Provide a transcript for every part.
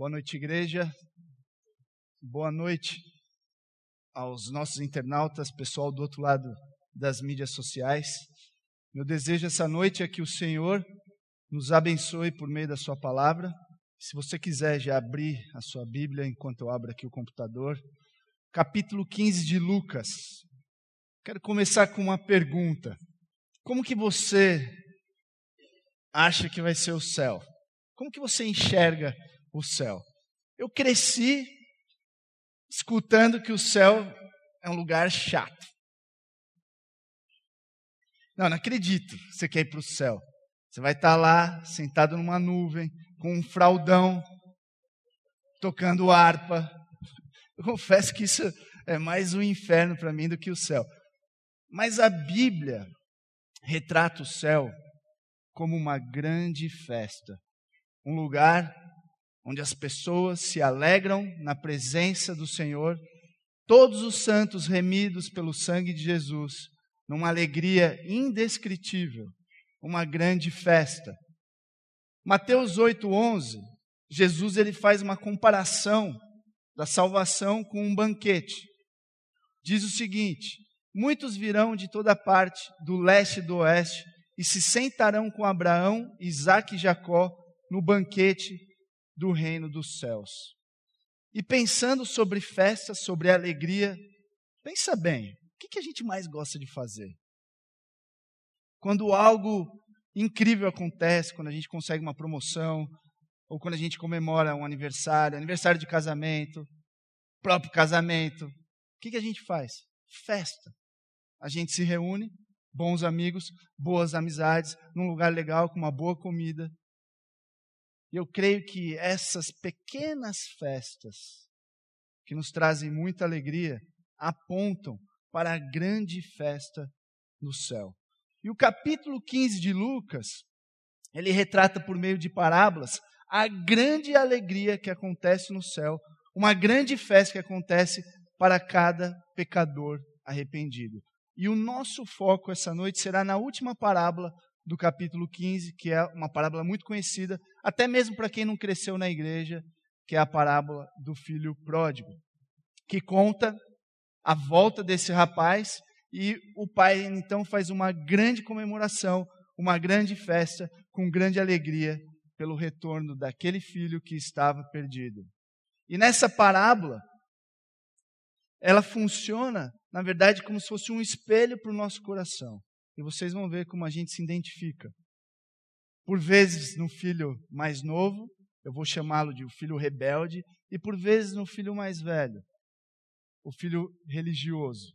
Boa noite, igreja. Boa noite aos nossos internautas, pessoal do outro lado das mídias sociais. Meu desejo essa noite é que o Senhor nos abençoe por meio da Sua palavra. Se você quiser já abrir a sua Bíblia enquanto eu abro aqui o computador, capítulo 15 de Lucas. Quero começar com uma pergunta. Como que você acha que vai ser o céu? Como que você enxerga o céu? Eu cresci escutando que o céu é um lugar chato. Não, não acredito você quer ir para o céu. Você vai estar lá, sentado numa nuvem, com um fraldão, tocando harpa. Eu confesso que isso é mais um inferno para mim do que o céu. Mas a Bíblia retrata o céu como uma grande festa, um lugar onde as pessoas se alegram na presença do Senhor, todos os santos remidos pelo sangue de Jesus, numa alegria indescritível, uma grande festa. Mateus 8:11, Jesus ele faz uma comparação da salvação com um banquete. Diz o seguinte: Muitos virão de toda parte, do leste e do oeste, e se sentarão com Abraão, Isaque e Jacó no banquete do reino dos céus. E pensando sobre festa, sobre alegria, pensa bem, o que a gente mais gosta de fazer? Quando algo incrível acontece, quando a gente consegue uma promoção, ou quando a gente comemora um aniversário, aniversário de casamento, próprio casamento, o que, a gente faz? Festa. A gente se reúne, bons amigos, boas amizades, num lugar legal, com uma boa comida. E eu creio que essas pequenas festas, que nos trazem muita alegria, apontam para a grande festa no céu. E o capítulo 15 de Lucas, ele retrata por meio de parábolas a grande alegria que acontece no céu, uma grande festa que acontece para cada pecador arrependido. E o nosso foco essa noite será na última parábola do capítulo 15, que é uma parábola muito conhecida, até mesmo para quem não cresceu na igreja, que é a parábola do filho pródigo, que conta a volta desse rapaz e o pai então faz uma grande comemoração, uma grande festa, com grande alegria pelo retorno daquele filho que estava perdido. E nessa parábola, ela funciona, na verdade, como se fosse um espelho para o nosso coração. E vocês vão ver como a gente se identifica. Por vezes no filho mais novo, eu vou chamá-lo de o filho rebelde, e por vezes no filho mais velho, o filho religioso.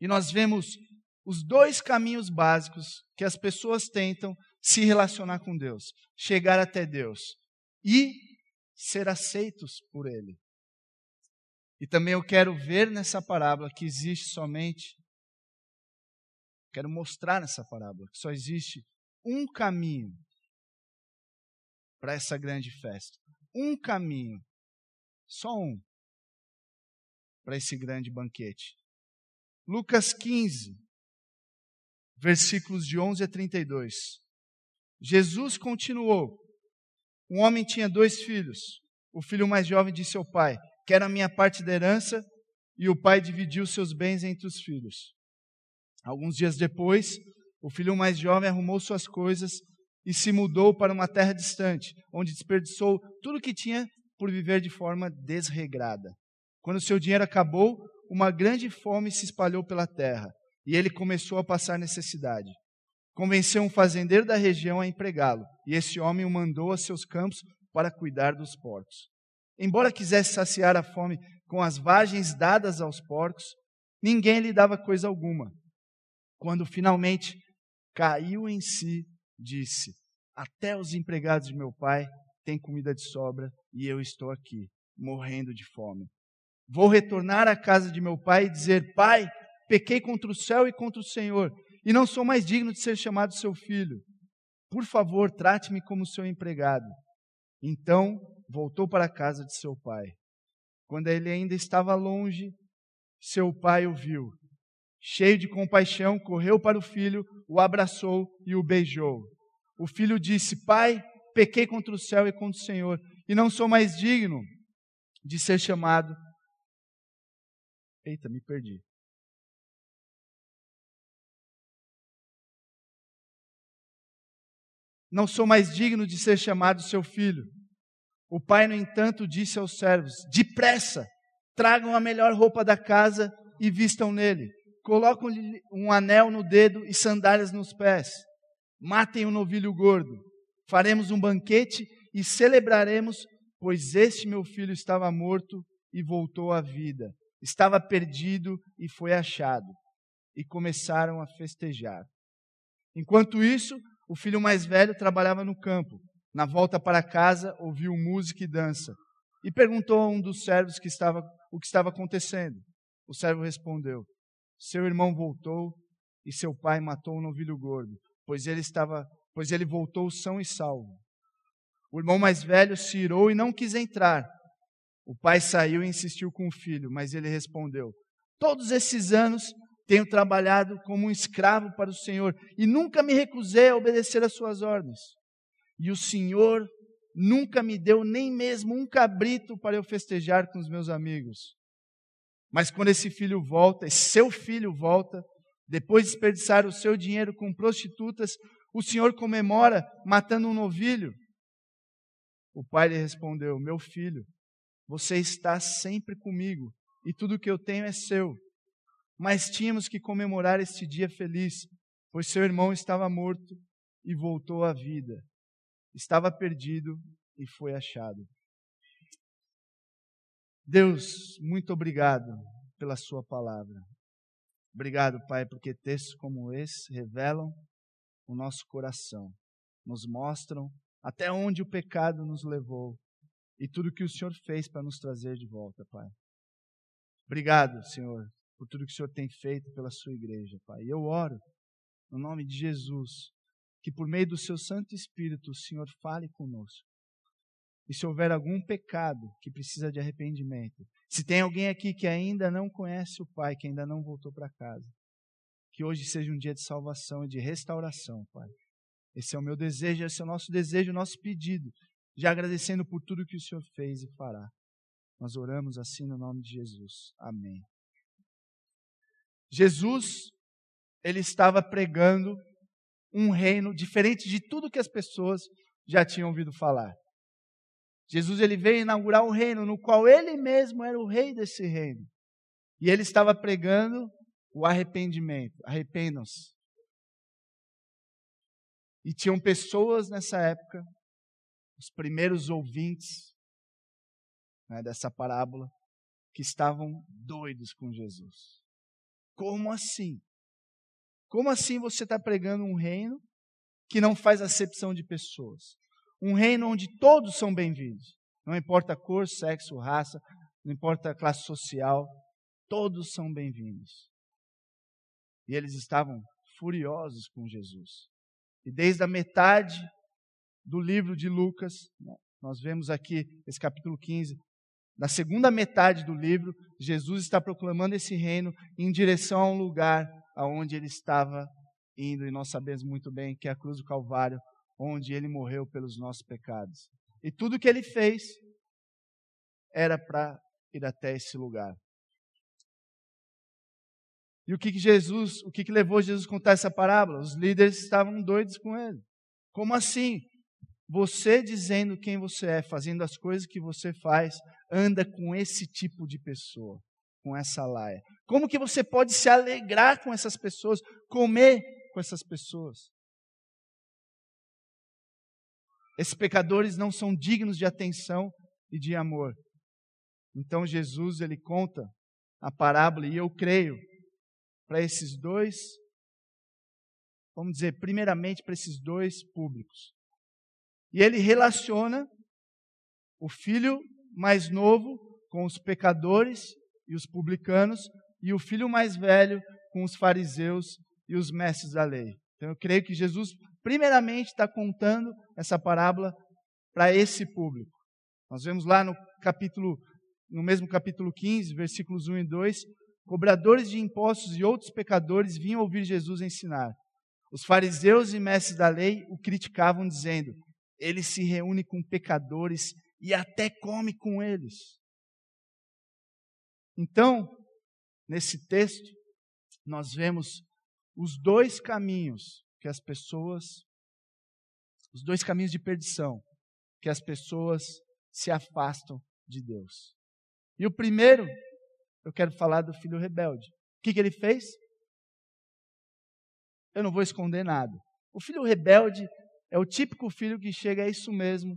E nós vemos os dois caminhos básicos que as pessoas tentam se relacionar com Deus: chegar até Deus e ser aceitos por Ele. E também eu quero ver nessa parábola que existe somente, quero mostrar nessa parábola que só existe um caminho para essa grande festa. Um caminho, só um, para esse grande banquete. Lucas 15, versículos de 11 a 32. Jesus continuou: Um homem tinha dois filhos. O filho mais jovem disse ao pai: Quero a minha parte da herança. E o pai dividiu seus bens entre os filhos. Alguns dias depois, o filho mais jovem arrumou suas coisas e se mudou para uma terra distante, onde desperdiçou tudo o que tinha por viver de forma desregrada. Quando seu dinheiro acabou, uma grande fome se espalhou pela terra e ele começou a passar necessidade. Convenceu um fazendeiro da região a empregá-lo, e esse homem o mandou a seus campos para cuidar dos porcos. Embora quisesse saciar a fome com as vagens dadas aos porcos, ninguém lhe dava coisa alguma. Quando finalmente caiu em si, disse: Até os empregados de meu pai têm comida de sobra e eu estou aqui, morrendo de fome. Vou retornar à casa de meu pai e dizer: Pai, pequei contra o céu e contra o Senhor, e não sou mais digno de ser chamado seu filho. Por favor, trate-me como seu empregado. Então voltou para a casa de seu pai. Quando ele ainda estava longe, seu pai o viu. Cheio de compaixão, correu para o filho, o abraçou e o beijou. O filho disse: Pai, pequei contra o céu e contra o Senhor, e não sou mais digno de ser chamado. Eita, me perdi. Não sou mais digno de ser chamado seu filho. O pai, no entanto, disse aos servos: Depressa, tragam a melhor roupa da casa e vistam nele. Colocam-lhe um anel no dedo e sandálias nos pés. Matem o um novilho gordo. Faremos um banquete e celebraremos, pois este meu filho estava morto e voltou à vida. Estava perdido e foi achado. E começaram a festejar. Enquanto isso, o filho mais velho trabalhava no campo. Na volta para casa, ouviu música e dança. E perguntou a um dos servos que estava, o que estava acontecendo. O servo respondeu: Seu irmão voltou e seu pai matou um novilho gordo, pois ele estava, pois ele voltou são e salvo. O irmão mais velho se irou e não quis entrar. O pai saiu e insistiu com o filho, mas ele respondeu: Todos esses anos tenho trabalhado como um escravo para o Senhor e nunca me recusei a obedecer às suas ordens. E o Senhor nunca me deu nem mesmo um cabrito para eu festejar com os meus amigos. Mas quando esse filho volta, esse seu filho volta, depois de desperdiçar o seu dinheiro com prostitutas, o Senhor comemora matando um novilho. O pai lhe respondeu: Meu filho, você está sempre comigo e tudo que eu tenho é seu. Mas tínhamos que comemorar este dia feliz, pois seu irmão estava morto e voltou à vida. Estava perdido e foi achado. Deus, muito obrigado pela Sua palavra. Obrigado, Pai, porque textos como esse revelam o nosso coração, nos mostram até onde o pecado nos levou e tudo que o Senhor fez para nos trazer de volta, Pai. Obrigado, Senhor, por tudo que o Senhor tem feito pela sua igreja, Pai. E eu oro, no nome de Jesus, que por meio do seu Santo Espírito o Senhor fale conosco. E se houver algum pecado que precisa de arrependimento, se tem alguém aqui que ainda não conhece o Pai, que ainda não voltou para casa, que hoje seja um dia de salvação e de restauração, Pai. Esse é o meu desejo, esse é o nosso desejo, o nosso pedido, já agradecendo por tudo que o Senhor fez e fará. Nós oramos assim no nome de Jesus. Amém. Jesus, ele estava pregando um reino diferente de tudo que as pessoas já tinham ouvido falar. Jesus ele veio inaugurar um reino no qual ele mesmo era o rei desse reino. E ele estava pregando o arrependimento. Arrependam-se. E tinham pessoas nessa época, os primeiros ouvintes né, dessa parábola, que estavam doidos com Jesus. Como assim? Como assim você está pregando um reino que não faz acepção de pessoas? Um reino onde todos são bem-vindos. Não importa cor, sexo, raça, não importa classe social, todos são bem-vindos. E eles estavam furiosos com Jesus. E desde a metade do livro de Lucas, né, nós vemos aqui esse capítulo 15, na segunda metade do livro, Jesus está proclamando esse reino em direção a um lugar aonde ele estava indo, e nós sabemos muito bem que é a cruz do Calvário, onde ele morreu pelos nossos pecados. E tudo que ele fez era para ir até esse lugar. E o que, que Jesus, o que, que levou Jesus a contar essa parábola? Os líderes estavam doidos com ele. Como assim? Você dizendo quem você é, fazendo as coisas que você faz, anda com esse tipo de pessoa, com essa laia. Como que você pode se alegrar com essas pessoas, comer com essas pessoas? Esses pecadores não são dignos de atenção e de amor. Então Jesus ele conta a parábola e eu creio para esses dois, vamos dizer, primeiramente para esses dois públicos. E ele relaciona o filho mais novo com os pecadores e os publicanos, e o filho mais velho com os fariseus e os mestres da lei. Então eu creio que Jesus, primeiramente, está contando essa parábola para esse público. Nós vemos lá no capítulo, no mesmo capítulo 15, versículos 1 e 2, cobradores de impostos e outros pecadores vinham ouvir Jesus ensinar. Os fariseus e mestres da lei o criticavam, dizendo: ele se reúne com pecadores e até come com eles. Então, nesse texto, nós vemos os dois caminhos que as pessoas, os dois caminhos de perdição, que as pessoas se afastam de Deus. E o primeiro, eu quero falar do filho rebelde. O que, que ele fez? Eu não vou esconder nada. O filho rebelde é o típico filho que chega, é isso mesmo,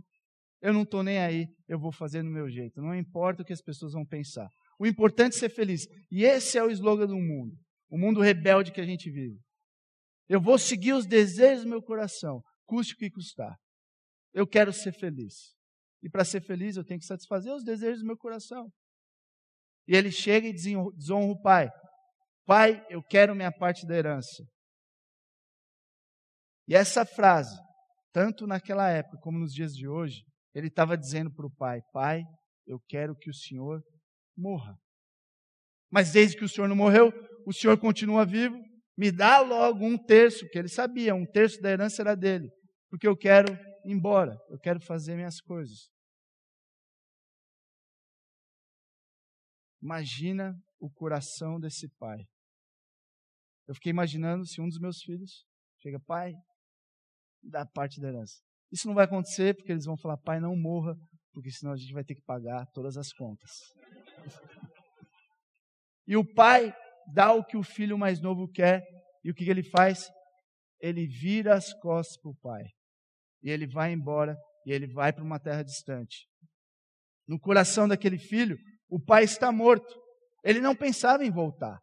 eu não estou nem aí, eu vou fazer do meu jeito. Não importa o que as pessoas vão pensar. O importante é ser feliz. E esse é o slogan do mundo. O mundo rebelde que a gente vive. Eu vou seguir os desejos do meu coração, custe o que custar. Eu quero ser feliz. E para ser feliz, eu tenho que satisfazer os desejos do meu coração. E ele chega e desonra o pai. Pai, eu quero minha parte da herança. E essa frase, tanto naquela época como nos dias de hoje, ele estava dizendo para o pai: Pai, eu quero que o senhor morra. Mas desde que o senhor não morreu, o senhor continua vivo, me dá logo um terço, que ele sabia, um terço da herança era dele, porque eu quero ir embora, eu quero fazer minhas coisas. Imagina o coração desse pai. Eu fiquei imaginando se um dos meus filhos chega, pai, dá parte da herança. Isso não vai acontecer porque eles vão falar, pai, não morra, porque senão a gente vai ter que pagar todas as contas. E o pai dá o que o filho mais novo quer, e o que ele faz? Ele vira as costas para o pai. E ele vai embora, e ele vai para uma terra distante. No coração daquele filho, o pai está morto. Ele não pensava em voltar.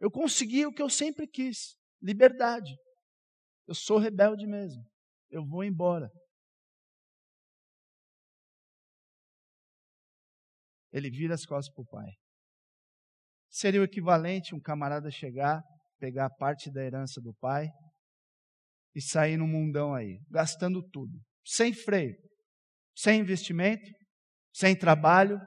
Eu consegui o que eu sempre quis: liberdade. Eu sou rebelde mesmo. Eu vou embora. Ele vira as costas para o pai. Seria o equivalente um camarada chegar, pegar parte da herança do pai e sair no mundão aí, gastando tudo, sem freio, sem investimento, sem trabalho,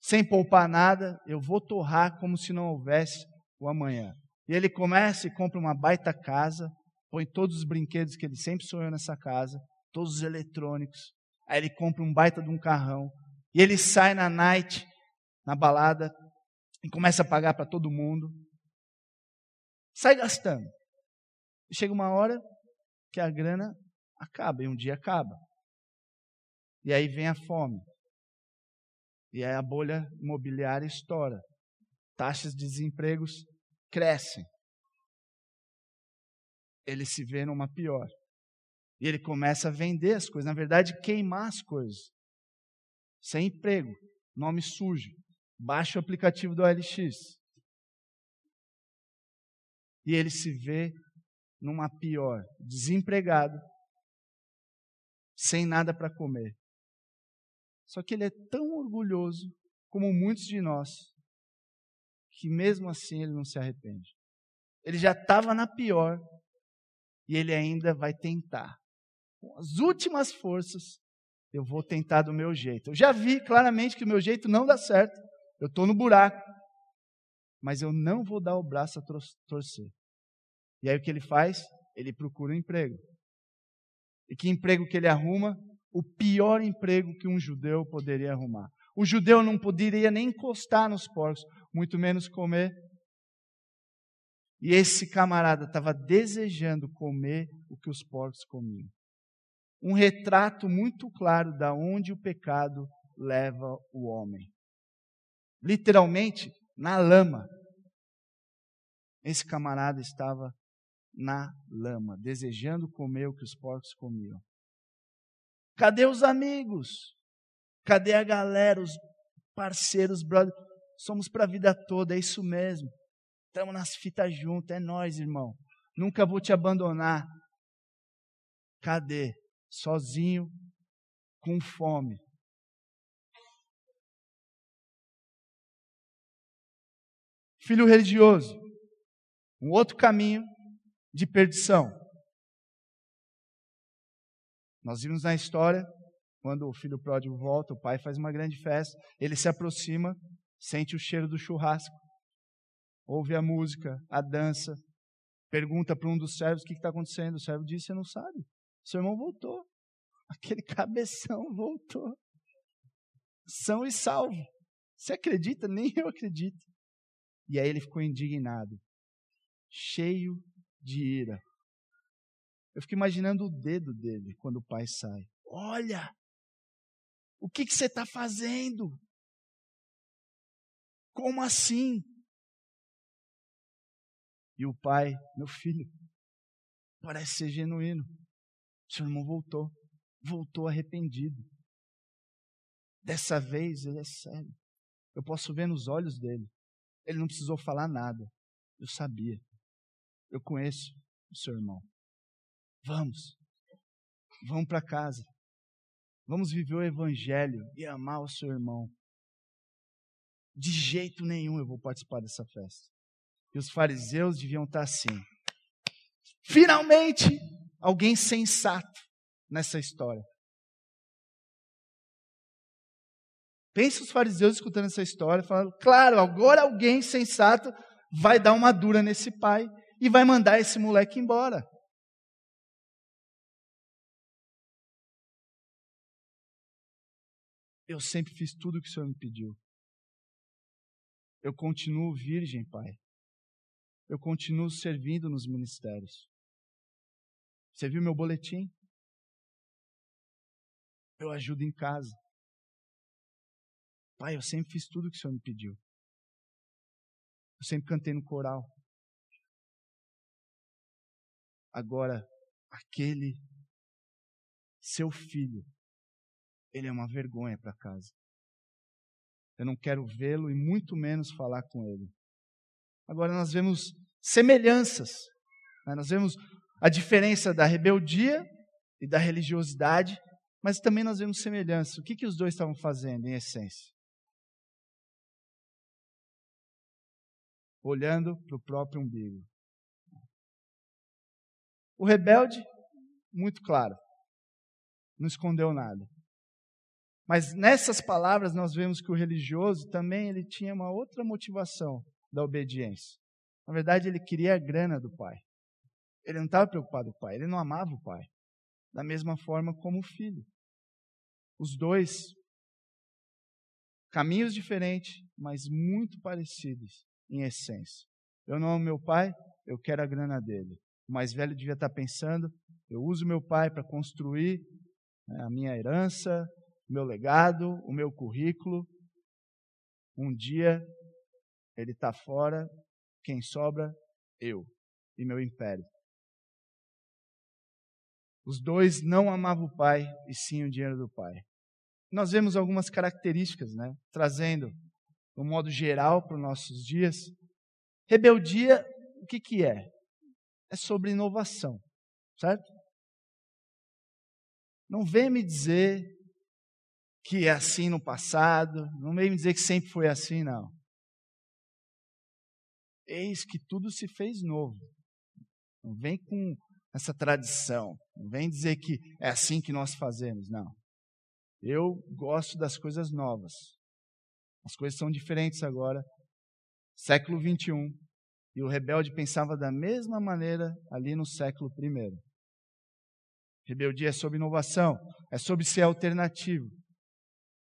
sem poupar nada. Eu vou torrar como se não houvesse o amanhã. E ele começa e compra uma baita casa, põe todos os brinquedos que ele sempre sonhou nessa casa, todos os eletrônicos. Aí ele compra um baita de um carrão. E ele sai na night, na balada, e começa a pagar para todo mundo. Sai gastando. Chega uma hora que a grana acaba, e um dia acaba. E aí vem a fome. E aí a bolha imobiliária estoura. Taxas de desempregos crescem ele se vê numa pior. E ele começa a vender as coisas, na verdade, queimar as coisas. Sem emprego, nome sujo. Baixa o aplicativo do OLX. E ele se vê numa pior, desempregado, sem nada para comer. Só que ele é tão orgulhoso, como muitos de nós, que mesmo assim ele não se arrepende. Ele já estava na pior, e ele ainda vai tentar. Com as últimas forças, eu vou tentar do meu jeito. Eu já vi claramente que o meu jeito não dá certo. Eu estou no buraco. Mas eu não vou dar o braço a torcer. E aí o que ele faz? Ele procura um emprego. E que emprego que ele arruma? O pior emprego que um judeu poderia arrumar. O judeu não poderia nem encostar nos porcos, muito menos comer e esse camarada estava desejando comer o que os porcos comiam. Um retrato muito claro da onde o pecado leva o homem. Literalmente, na lama. Esse camarada estava na lama, desejando comer o que os porcos comiam. Cadê os amigos? Cadê a galera, os parceiros, brothers? Somos para a vida toda, é isso mesmo. Estamos nas fitas juntos, é nós, irmão. Nunca vou te abandonar. Cadê? Sozinho, com fome. Filho religioso, um outro caminho de perdição. Nós vimos na história, quando o filho pródigo volta, o pai faz uma grande festa, ele se aproxima, sente o cheiro do churrasco, ouve a música, a dança, pergunta para um dos servos o que está acontecendo. O servo diz: Você não sabe. Seu irmão voltou. Aquele cabeção voltou. são e salvo. Você acredita? Nem eu acredito. E aí ele ficou indignado, cheio de ira. Eu fico imaginando o dedo dele quando o pai sai. Olha, o que, que você está fazendo? Como assim? E o pai, meu filho, parece ser genuíno. Seu irmão voltou, voltou arrependido. Dessa vez ele é sério. Eu posso ver nos olhos dele. Ele não precisou falar nada. Eu sabia. Eu conheço o seu irmão. Vamos. Vamos para casa. Vamos viver o evangelho e amar o seu irmão. De jeito nenhum eu vou participar dessa festa. E os fariseus deviam estar assim. Finalmente, alguém sensato nessa história. Pensa os fariseus escutando essa história, falando: claro, agora alguém sensato vai dar uma dura nesse pai e vai mandar esse moleque embora. Eu sempre fiz tudo o que o Senhor me pediu. Eu continuo virgem, Pai. Eu continuo servindo nos ministérios. Você viu meu boletim? Eu ajudo em casa. Pai, eu sempre fiz tudo o que o Senhor me pediu. Eu sempre cantei no coral. Agora, aquele seu filho, ele é uma vergonha para casa. Eu não quero vê-lo e muito menos falar com ele. Agora nós vemos semelhanças. Né? Nós vemos a diferença da rebeldia e da religiosidade, mas também nós vemos semelhança. O que, que os dois estavam fazendo, em essência? Olhando para o próprio umbigo. O rebelde, muito claro, não escondeu nada. Mas nessas palavras nós vemos que o religioso também ele tinha uma outra motivação da obediência. Na verdade, ele queria a grana do pai. Ele não estava preocupado com o pai, ele não amava o pai. Da mesma forma como o filho. Os dois, caminhos diferentes, mas muito parecidos em essência. Eu não amo meu pai, eu quero a grana dele. O mais velho devia estar pensando: eu uso meu pai para construir né, a minha herança, meu legado, o meu currículo. Um dia ele está fora, quem sobra? Eu e meu império. Os dois não amavam o pai e sim o dinheiro do pai. Nós vemos algumas características, né? Trazendo, um modo geral, para os nossos dias. Rebeldia, o que, que é? É sobre inovação, certo? Não vem me dizer que é assim no passado, não vem me dizer que sempre foi assim, não. Eis que tudo se fez novo. Não vem com essa tradição. Não vem dizer que é assim que nós fazemos, não. Eu gosto das coisas novas. As coisas são diferentes agora. Século 21. E o rebelde pensava da mesma maneira ali no século I. Rebeldia é sobre inovação, é sobre ser alternativo.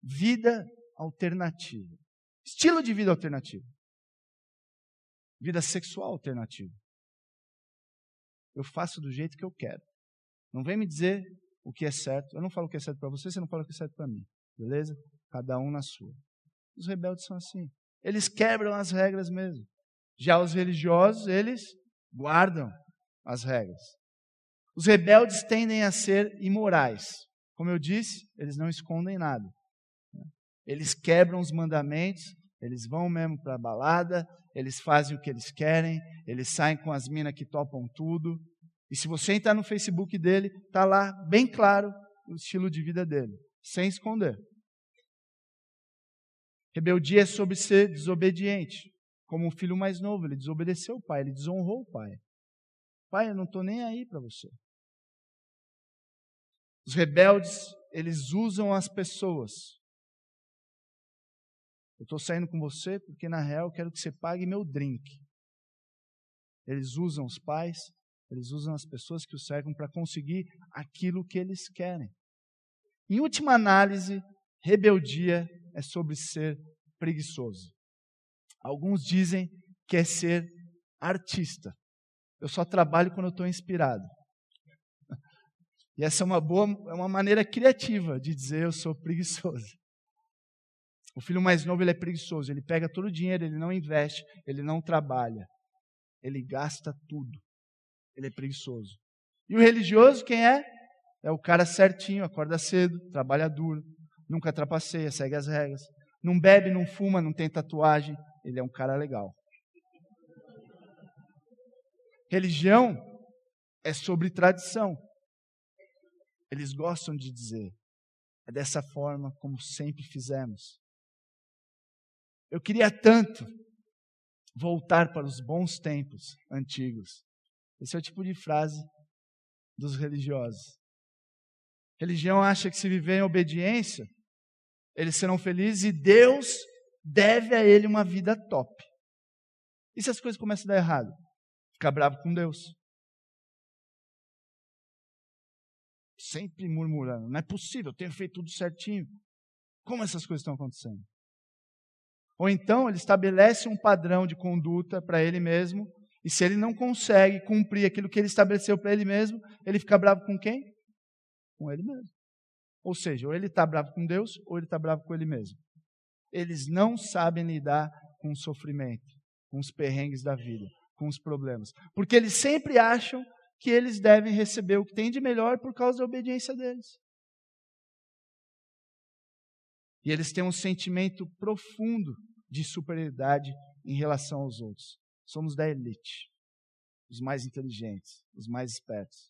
Vida alternativa. Estilo de vida alternativo. Vida sexual alternativa. Eu faço do jeito que eu quero. Não vem me dizer o que é certo. Eu não falo o que é certo para você, você não fala o que é certo para mim. Beleza? Cada um na sua. Os rebeldes são assim. Eles quebram as regras mesmo. Já os religiosos, eles guardam as regras. Os rebeldes tendem a ser imorais. Como eu disse, eles não escondem nada. Eles quebram os mandamentos, eles vão mesmo para a balada, eles fazem o que eles querem, eles saem com as minas que topam tudo. E se você entrar no Facebook dele, está lá bem claro o estilo de vida dele, sem esconder. Rebeldia é sobre ser desobediente. Como o filho mais novo, ele desobedeceu o pai, ele desonrou o pai. Pai, eu não estou nem aí para você. Os rebeldes, eles usam as pessoas eu estou saindo com você porque, na real, eu quero que você pague meu drink. Eles usam os pais, eles usam as pessoas que os cercam para conseguir aquilo que eles querem. Em última análise, rebeldia é sobre ser preguiçoso. Alguns dizem que é ser artista. Eu só trabalho quando eu estou inspirado. E essa é uma boa, é uma maneira criativa de dizer eu sou preguiçoso. O filho mais novo ele é preguiçoso, ele pega todo o dinheiro, ele não investe, ele não trabalha, ele gasta tudo. Ele é preguiçoso. E o religioso quem é? É o cara certinho, acorda cedo, trabalha duro, nunca trapaceia, segue as regras, não bebe, não fuma, não tem tatuagem, ele é um cara legal. Religião é sobre tradição. Eles gostam de dizer, é dessa forma como sempre fizemos. Eu queria tanto voltar para os bons tempos antigos. Esse é o tipo de frase dos religiosos. Religião acha que se viver em obediência, eles serão felizes e Deus deve a ele uma vida top. E se as coisas começam a dar errado? Ficar bravo com Deus. Sempre murmurando. Não é possível, eu tenho feito tudo certinho. Como essas coisas estão acontecendo? Ou então ele estabelece um padrão de conduta para ele mesmo, e se ele não consegue cumprir aquilo que ele estabeleceu para ele mesmo, ele fica bravo com quem? Com ele mesmo. Ou seja, ou ele está bravo com Deus, ou ele está bravo com ele mesmo. Eles não sabem lidar com o sofrimento, com os perrengues da vida, com os problemas. Porque eles sempre acham que eles devem receber o que tem de melhor por causa da obediência deles. E eles têm um sentimento profundo de superioridade em relação aos outros. Somos da elite, os mais inteligentes, os mais espertos.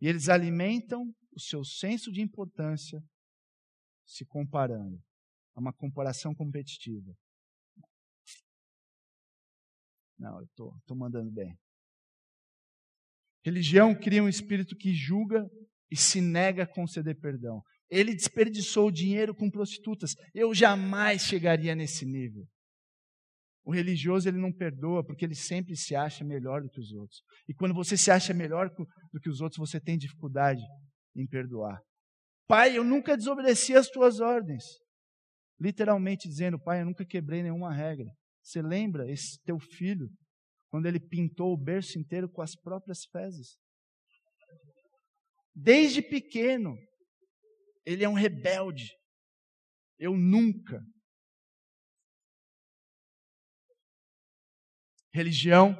E eles alimentam o seu senso de importância se comparando. É uma comparação competitiva. Não, eu estou mandando bem. Religião cria um espírito que julga e se nega a conceder perdão. Ele desperdiçou dinheiro com prostitutas. Eu jamais chegaria nesse nível. O religioso ele não perdoa porque ele sempre se acha melhor do que os outros. E quando você se acha melhor do que os outros, você tem dificuldade em perdoar. Pai, eu nunca desobedeci as tuas ordens. Literalmente dizendo, pai, eu nunca quebrei nenhuma regra. Você lembra esse teu filho quando ele pintou o berço inteiro com as próprias fezes? Desde pequeno, ele é um rebelde. Eu nunca. Religião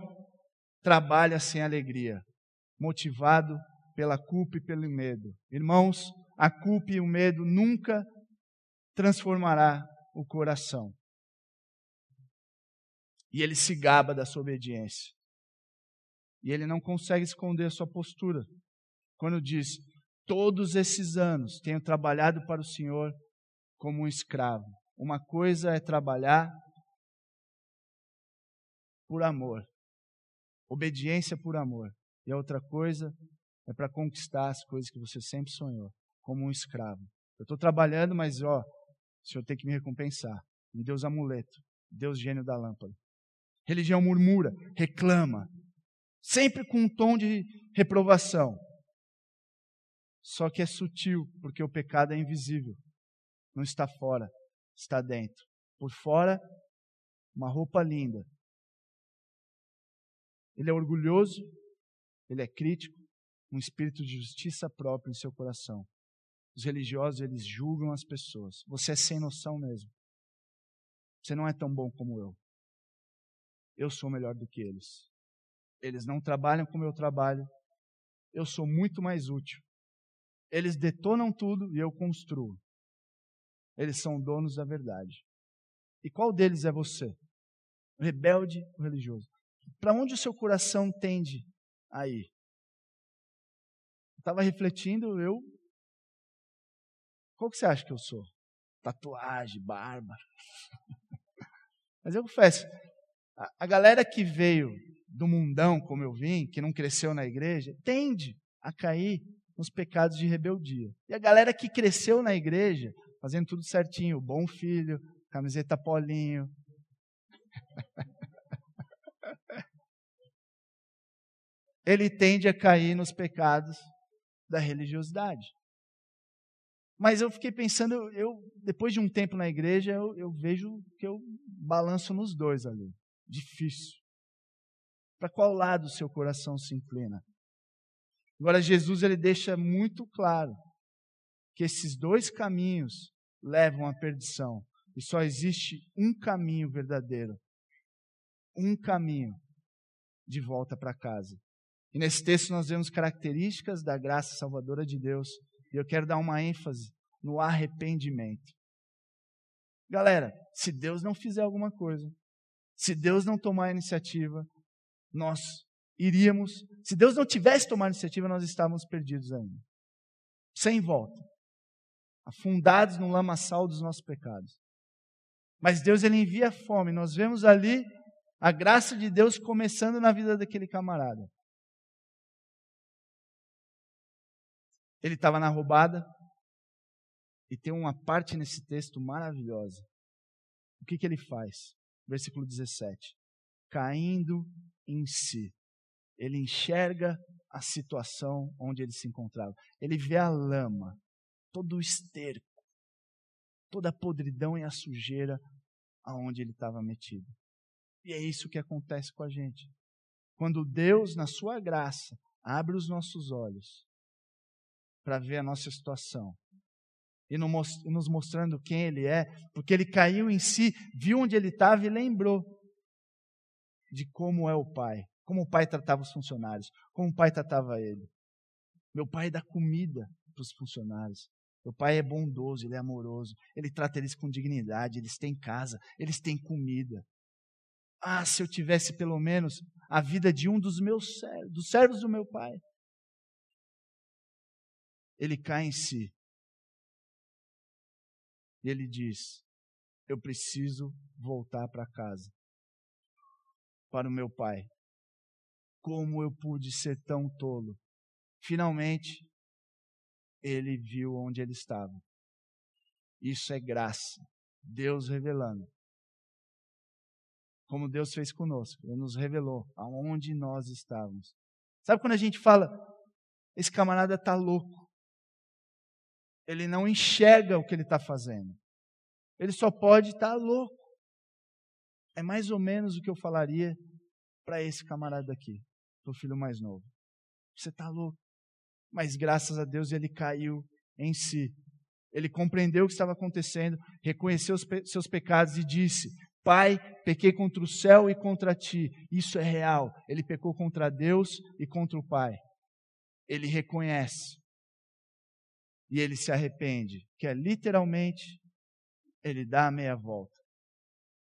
trabalha sem alegria, motivado pela culpa e pelo medo. Irmãos, a culpa e o medo nunca transformará o coração. E ele se gaba da sua obediência. E ele não consegue esconder a sua postura. Quando diz: todos esses anos tenho trabalhado para o Senhor como um escravo. Uma coisa é trabalhar por amor, obediência por amor, e a outra coisa é para conquistar as coisas que você sempre sonhou, como um escravo. Eu estou trabalhando, mas ó, o Senhor tem que me recompensar. Me Deus amuleto, Deus gênio da lâmpada. Religião murmura, reclama, sempre com um tom de reprovação. Só que é sutil, porque o pecado é invisível. Não está fora, está dentro. Por fora, uma roupa linda. Ele é orgulhoso, ele é crítico, um espírito de justiça própria em seu coração. Os religiosos, eles julgam as pessoas. Você é sem noção mesmo. Você não é tão bom como eu. Eu sou melhor do que eles. Eles não trabalham como eu trabalho. Eu sou muito mais útil. Eles detonam tudo e eu construo. Eles são donos da verdade. E qual deles é você? O rebelde ou religioso? Para onde o seu coração tende a ir? Estava refletindo, eu. Qual que você acha que eu sou? Tatuagem, barba. Mas eu confesso, a, a galera que veio do mundão, como eu vim, que não cresceu na igreja, tende a cair nos pecados de rebeldia. E a galera que cresceu na igreja, fazendo tudo certinho, bom filho, camiseta polinho. Ele tende a cair nos pecados da religiosidade. Mas eu fiquei pensando, eu depois de um tempo na igreja, eu, eu vejo que eu balanço nos dois ali. Difícil. Para qual lado o seu coração se inclina? Agora, Jesus ele deixa muito claro que esses dois caminhos levam à perdição. E só existe um caminho verdadeiro. Um caminho de volta para casa. E nesse texto nós vemos características da graça salvadora de Deus. E eu quero dar uma ênfase no arrependimento. Galera, se Deus não fizer alguma coisa, se Deus não tomar a iniciativa, nós iríamos, se Deus não tivesse tomado a iniciativa, nós estávamos perdidos ainda. Sem volta. Afundados no lamaçal dos nossos pecados. Mas Deus ele envia fome. Nós vemos ali a graça de Deus começando na vida daquele camarada. Ele estava na roubada. E tem uma parte nesse texto maravilhosa. O que, que ele faz? Versículo 17. Caindo em si. Ele enxerga a situação onde ele se encontrava. Ele vê a lama, todo o esterco, toda a podridão e a sujeira aonde ele estava metido. E é isso que acontece com a gente. Quando Deus, na sua graça, abre os nossos olhos para ver a nossa situação e nos mostrando quem Ele é, porque Ele caiu em si, viu onde Ele estava e lembrou de como é o Pai, como o Pai tratava os funcionários, como o Pai tratava ele. Meu Pai dá comida para os funcionários. Meu pai é bondoso, ele é amoroso, ele trata eles com dignidade, eles têm casa, eles têm comida. Ah, se eu tivesse pelo menos a vida de um dos meus servos, dos servos do meu pai. Ele cai em si. E ele diz: Eu preciso voltar para casa, para o meu pai. Como eu pude ser tão tolo? Finalmente, ele viu onde ele estava. Isso é graça. Deus revelando. Como Deus fez conosco. Ele nos revelou aonde nós estávamos. Sabe quando a gente fala, esse camarada está louco. Ele não enxerga o que ele está fazendo. Ele só pode estar tá louco. É mais ou menos o que eu falaria para esse camarada aqui, para o filho mais novo. Você está louco mas graças a Deus ele caiu em si. Ele compreendeu o que estava acontecendo, reconheceu os pe seus pecados e disse: Pai, pequei contra o céu e contra ti. Isso é real. Ele pecou contra Deus e contra o Pai. Ele reconhece. E ele se arrepende, que é literalmente ele dá a meia volta.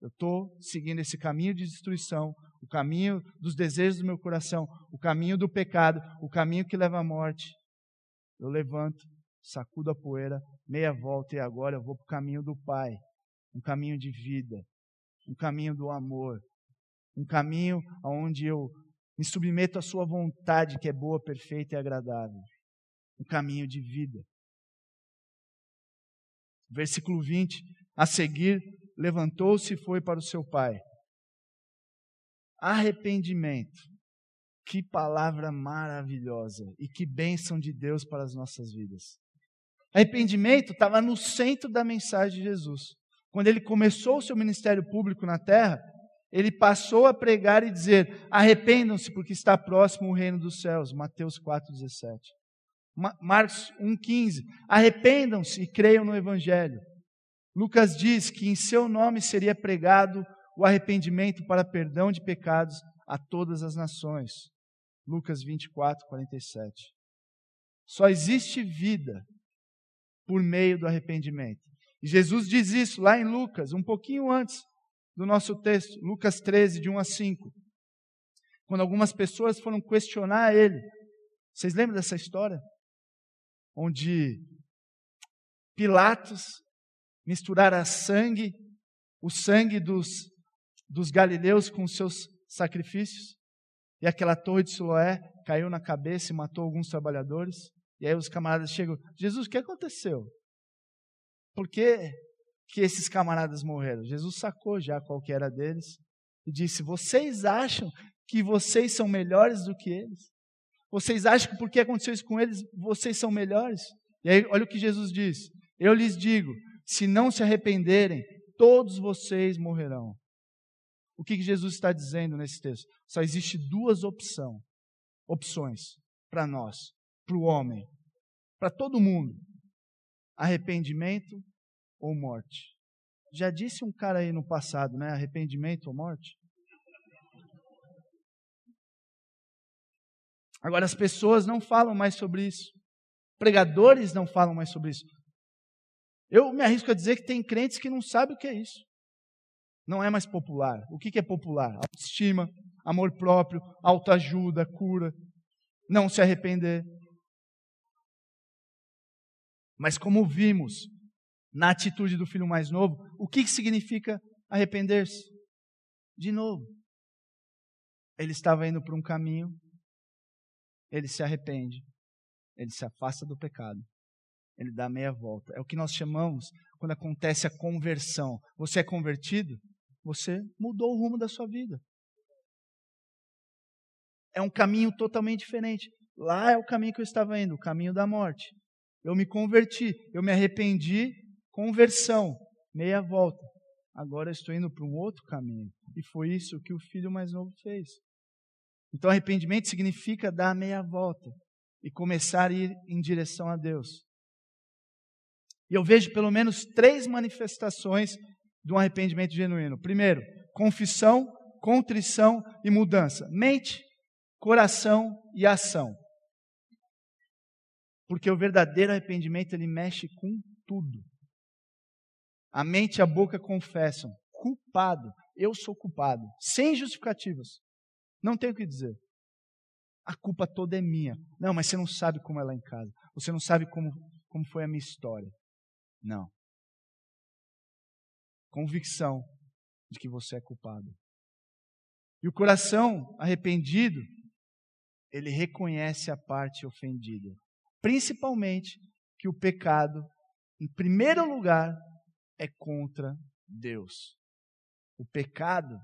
Eu estou seguindo esse caminho de destruição, o caminho dos desejos do meu coração, o caminho do pecado, o caminho que leva à morte. Eu levanto, sacudo a poeira, meia volta e agora eu vou para o caminho do Pai, um caminho de vida, um caminho do amor, um caminho onde eu me submeto à Sua vontade que é boa, perfeita e agradável, um caminho de vida. Versículo 20: A seguir, levantou-se e foi para o seu pai. Arrependimento. Que palavra maravilhosa e que bênção de Deus para as nossas vidas. Arrependimento estava no centro da mensagem de Jesus. Quando ele começou o seu ministério público na terra, ele passou a pregar e dizer: arrependam-se, porque está próximo o reino dos céus. Mateus 4,17. Marcos 1,15. Arrependam-se e creiam no Evangelho. Lucas diz que em seu nome seria pregado o arrependimento para perdão de pecados a todas as nações. Lucas 24, 47. Só existe vida por meio do arrependimento. E Jesus diz isso lá em Lucas, um pouquinho antes do nosso texto, Lucas 13, de 1 a 5. Quando algumas pessoas foram questionar ele. Vocês lembram dessa história? Onde Pilatos misturara sangue, o sangue dos dos galileus com seus sacrifícios, e aquela torre de Siloé caiu na cabeça e matou alguns trabalhadores. E aí os camaradas chegam: Jesus, o que aconteceu? Por que, que esses camaradas morreram? Jesus sacou já qual que era deles e disse: Vocês acham que vocês são melhores do que eles? Vocês acham que porque aconteceu isso com eles, vocês são melhores? E aí, olha o que Jesus diz: Eu lhes digo, se não se arrependerem, todos vocês morrerão. O que, que Jesus está dizendo nesse texto? Só existe duas opção, opções para nós, para o homem, para todo mundo: arrependimento ou morte. Já disse um cara aí no passado, né? Arrependimento ou morte? Agora, as pessoas não falam mais sobre isso. Pregadores não falam mais sobre isso. Eu me arrisco a dizer que tem crentes que não sabem o que é isso. Não é mais popular. O que é popular? Autoestima, amor próprio, autoajuda, cura, não se arrepender. Mas como vimos na atitude do filho mais novo, o que significa arrepender-se? De novo, ele estava indo para um caminho ele se arrepende, ele se afasta do pecado, ele dá meia volta. É o que nós chamamos quando acontece a conversão. Você é convertido, você mudou o rumo da sua vida. É um caminho totalmente diferente. Lá é o caminho que eu estava indo, o caminho da morte. Eu me converti, eu me arrependi, conversão, meia volta. Agora eu estou indo para um outro caminho. E foi isso que o filho mais novo fez. Então, arrependimento significa dar meia volta e começar a ir em direção a Deus. E eu vejo pelo menos três manifestações de um arrependimento genuíno. Primeiro, confissão, contrição e mudança. Mente, coração e ação. Porque o verdadeiro arrependimento ele mexe com tudo. A mente e a boca confessam: culpado, eu sou culpado, sem justificativas. Não tenho o que dizer. A culpa toda é minha. Não, mas você não sabe como é lá em casa. Você não sabe como, como foi a minha história. Não. Convicção de que você é culpado. E o coração arrependido, ele reconhece a parte ofendida. Principalmente que o pecado, em primeiro lugar, é contra Deus. O pecado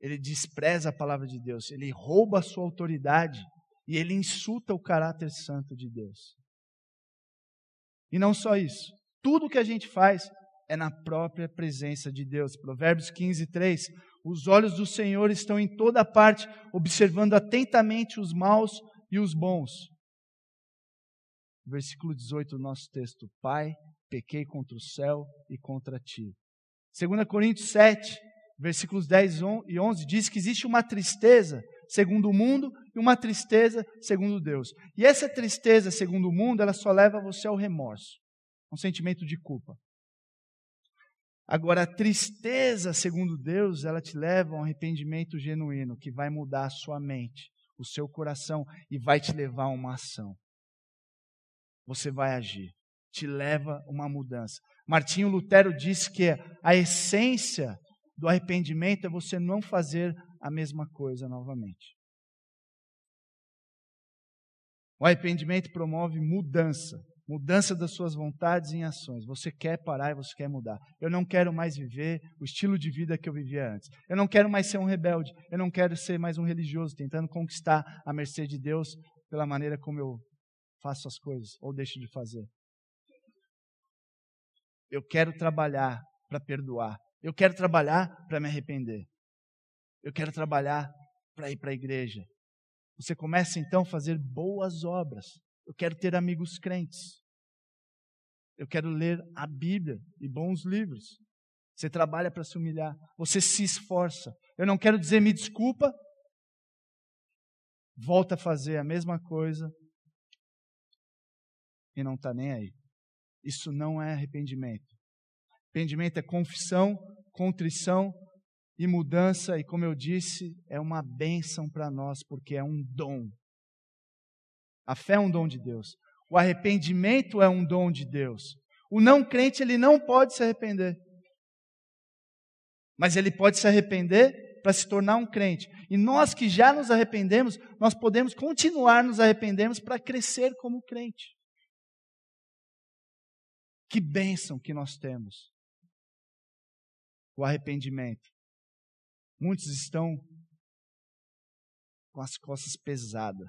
ele despreza a palavra de Deus, ele rouba a sua autoridade e ele insulta o caráter santo de Deus. E não só isso, tudo que a gente faz é na própria presença de Deus. Provérbios 15, 3. Os olhos do Senhor estão em toda parte, observando atentamente os maus e os bons. Versículo 18 do nosso texto. Pai, pequei contra o céu e contra ti. 2 Coríntios 7, versículos 10 e 11, diz que existe uma tristeza segundo o mundo e uma tristeza segundo Deus. E essa tristeza segundo o mundo, ela só leva você ao remorso, um sentimento de culpa. Agora, a tristeza segundo Deus, ela te leva a um arrependimento genuíno, que vai mudar a sua mente, o seu coração e vai te levar a uma ação. Você vai agir, te leva a uma mudança. Martinho Lutero disse que a essência do arrependimento é você não fazer a mesma coisa novamente. O arrependimento promove mudança, mudança das suas vontades em ações. Você quer parar e você quer mudar. Eu não quero mais viver o estilo de vida que eu vivia antes. Eu não quero mais ser um rebelde. Eu não quero ser mais um religioso tentando conquistar a mercê de Deus pela maneira como eu faço as coisas ou deixo de fazer. Eu quero trabalhar para perdoar. Eu quero trabalhar para me arrepender. Eu quero trabalhar para ir para a igreja. Você começa então a fazer boas obras. Eu quero ter amigos crentes. Eu quero ler a Bíblia e bons livros. Você trabalha para se humilhar. Você se esforça. Eu não quero dizer me desculpa. Volta a fazer a mesma coisa e não está nem aí. Isso não é arrependimento. Arrependimento é confissão, contrição e mudança, e como eu disse, é uma bênção para nós, porque é um dom. A fé é um dom de Deus. O arrependimento é um dom de Deus. O não crente, ele não pode se arrepender. Mas ele pode se arrepender para se tornar um crente. E nós que já nos arrependemos, nós podemos continuar nos arrependendo para crescer como crente. Que bênção que nós temos o arrependimento. Muitos estão com as costas pesadas,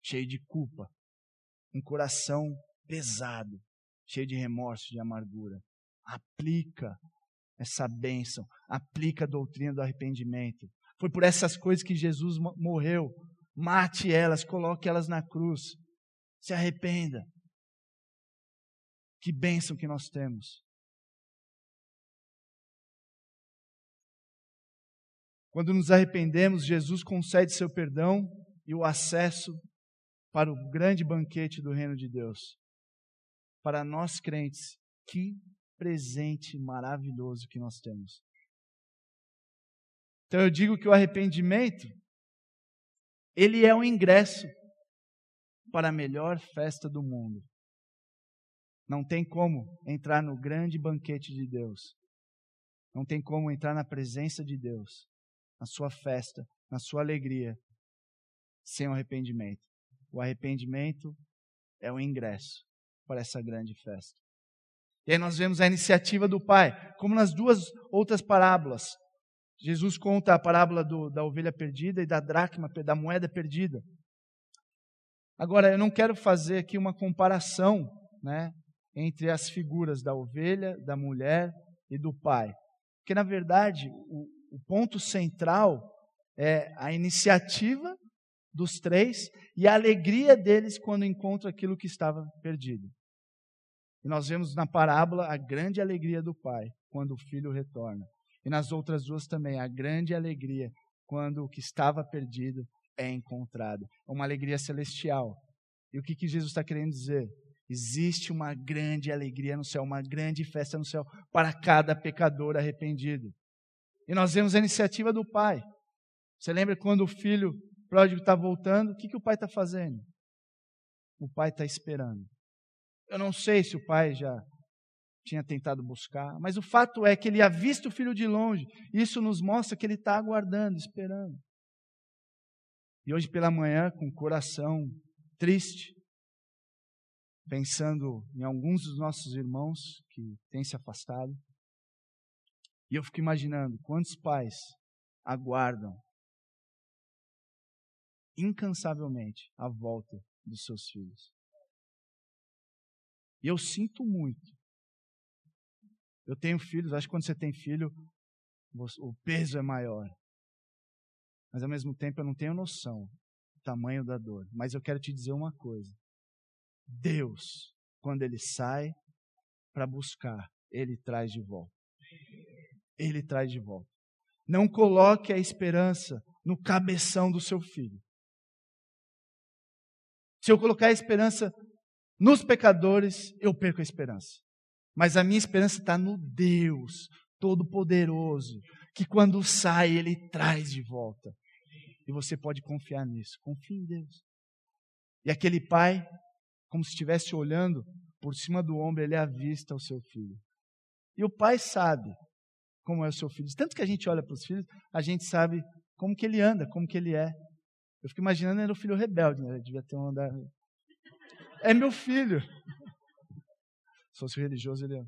cheio de culpa, um coração pesado, cheio de remorso, de amargura. Aplica essa bênção, aplica a doutrina do arrependimento. Foi por essas coisas que Jesus morreu. Mate elas, coloque elas na cruz. Se arrependa. Que bênção que nós temos. Quando nos arrependemos, Jesus concede seu perdão e o acesso para o grande banquete do reino de Deus. Para nós crentes, que presente maravilhoso que nós temos. Então eu digo que o arrependimento ele é o ingresso para a melhor festa do mundo. Não tem como entrar no grande banquete de Deus. Não tem como entrar na presença de Deus, na sua festa, na sua alegria, sem o arrependimento. O arrependimento é o ingresso para essa grande festa. E aí nós vemos a iniciativa do Pai, como nas duas outras parábolas. Jesus conta a parábola do, da ovelha perdida e da dracma, da moeda perdida. Agora, eu não quero fazer aqui uma comparação né, entre as figuras da ovelha, da mulher e do pai. Porque, na verdade, o, o ponto central é a iniciativa dos três e a alegria deles quando encontram aquilo que estava perdido. E nós vemos na parábola a grande alegria do pai quando o filho retorna. E nas outras duas também, a grande alegria quando o que estava perdido é encontrado. É uma alegria celestial. E o que, que Jesus está querendo dizer? Existe uma grande alegria no céu, uma grande festa no céu para cada pecador arrependido. E nós vemos a iniciativa do pai. Você lembra quando o filho pródigo está voltando? O que, que o pai está fazendo? O pai está esperando. Eu não sei se o pai já tinha tentado buscar, mas o fato é que ele havia visto o filho de longe. Isso nos mostra que ele está aguardando, esperando. E hoje pela manhã, com o coração triste, pensando em alguns dos nossos irmãos que têm se afastado, e eu fico imaginando quantos pais aguardam incansavelmente a volta dos seus filhos. E eu sinto muito. Eu tenho filhos, acho que quando você tem filho, o peso é maior. Mas ao mesmo tempo eu não tenho noção do tamanho da dor. Mas eu quero te dizer uma coisa. Deus, quando ele sai para buscar, ele traz de volta. Ele traz de volta. Não coloque a esperança no cabeção do seu filho. Se eu colocar a esperança nos pecadores, eu perco a esperança. Mas a minha esperança está no Deus Todo-Poderoso, que quando sai, Ele traz de volta. E você pode confiar nisso. Confie em Deus. E aquele pai, como se estivesse olhando por cima do ombro, ele avista o seu filho. E o pai sabe como é o seu filho. Tanto que a gente olha para os filhos, a gente sabe como que ele anda, como que ele é. Eu fico imaginando era o filho rebelde, né? Ele devia ter um andar. É meu filho. Se fosse religioso, ele ia.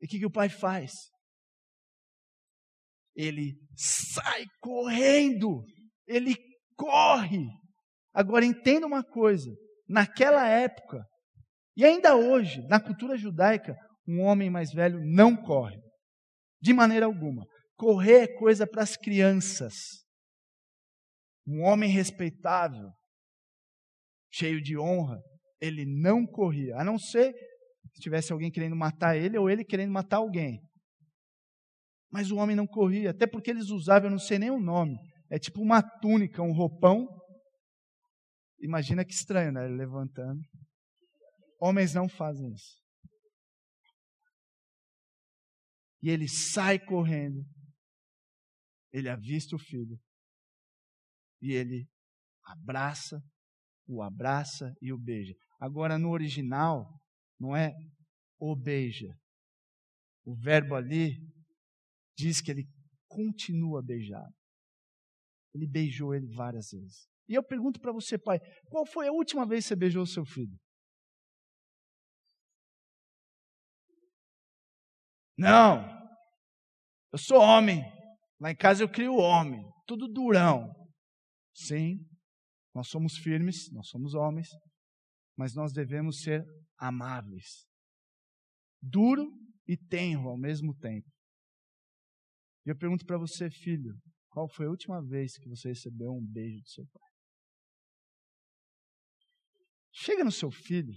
E o que, que o pai faz? Ele sai correndo, ele corre. Agora entenda uma coisa: naquela época, e ainda hoje, na cultura judaica, um homem mais velho não corre, de maneira alguma. Correr é coisa para as crianças. Um homem respeitável, cheio de honra, ele não corria, a não ser se tivesse alguém querendo matar ele ou ele querendo matar alguém. Mas o homem não corria, até porque eles usavam, eu não sei nem o nome, é tipo uma túnica, um roupão. Imagina que estranho, né? Ele levantando. Homens não fazem isso. E ele sai correndo. Ele avista o filho. E ele abraça o abraça e o beija. Agora, no original, não é o beija. O verbo ali diz que ele continua a beijar. Ele beijou ele várias vezes. E eu pergunto para você, pai, qual foi a última vez que você beijou o seu filho? Não, eu sou homem. Lá em casa eu crio homem, tudo durão. Sim, Nós somos firmes, nós somos homens, mas nós devemos ser amáveis. Duro e tenro ao mesmo tempo. E eu pergunto para você, filho, qual foi a última vez que você recebeu um beijo do seu pai? Chega no seu filho,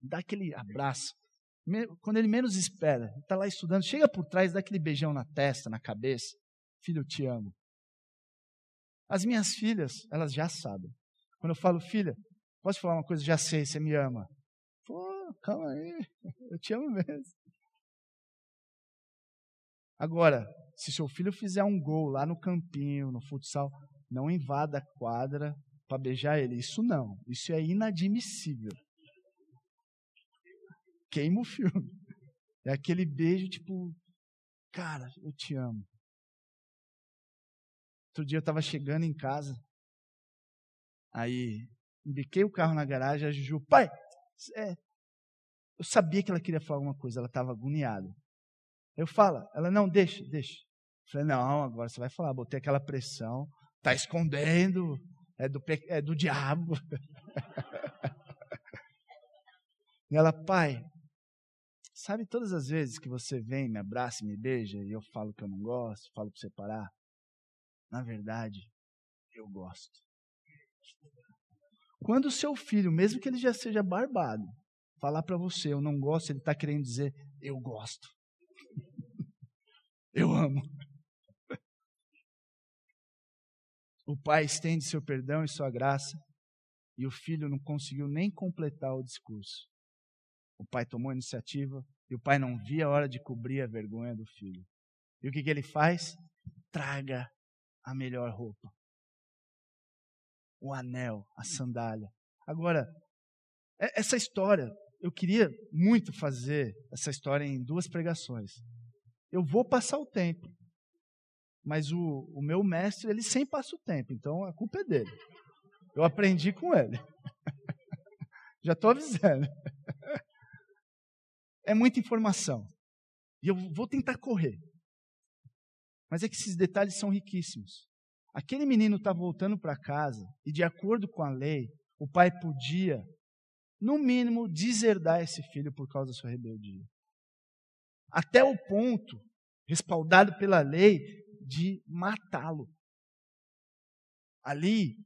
dá aquele abraço. Quando ele menos espera, está lá estudando, chega por trás, dá aquele beijão na testa, na cabeça. Filho, eu te amo. As minhas filhas, elas já sabem. Quando eu falo, filha, posso falar uma coisa? Já sei, você me ama. Pô, calma aí, eu te amo mesmo. Agora, se seu filho fizer um gol lá no campinho, no futsal, não invada a quadra para beijar ele. Isso não, isso é inadmissível. Queima o filme. É aquele beijo tipo, cara, eu te amo. Outro dia eu estava chegando em casa, aí embiquei o carro na garagem, a Juju, pai, é, eu sabia que ela queria falar alguma coisa, ela estava agoniada. Eu falo, ela, não, deixa, deixa. Eu falei, não, agora você vai falar, botei aquela pressão, tá escondendo, é do, é do diabo. e ela, pai, sabe todas as vezes que você vem, me abraça e me beija, e eu falo que eu não gosto, falo para você parar? Na verdade, eu gosto. Quando o seu filho, mesmo que ele já seja barbado, falar para você, eu não gosto, ele está querendo dizer, eu gosto. eu amo. O pai estende seu perdão e sua graça, e o filho não conseguiu nem completar o discurso. O pai tomou a iniciativa e o pai não via a hora de cobrir a vergonha do filho. E o que, que ele faz? Traga a melhor roupa. O anel, a sandália. Agora, essa história, eu queria muito fazer essa história em duas pregações. Eu vou passar o tempo, mas o, o meu mestre, ele sempre passa o tempo, então a culpa é dele. Eu aprendi com ele. Já estou avisando. É muita informação. E eu vou tentar correr. Mas é que esses detalhes são riquíssimos. Aquele menino está voltando para casa e, de acordo com a lei, o pai podia, no mínimo, deserdar esse filho por causa da sua rebeldia. Até o ponto, respaldado pela lei, de matá-lo. Ali,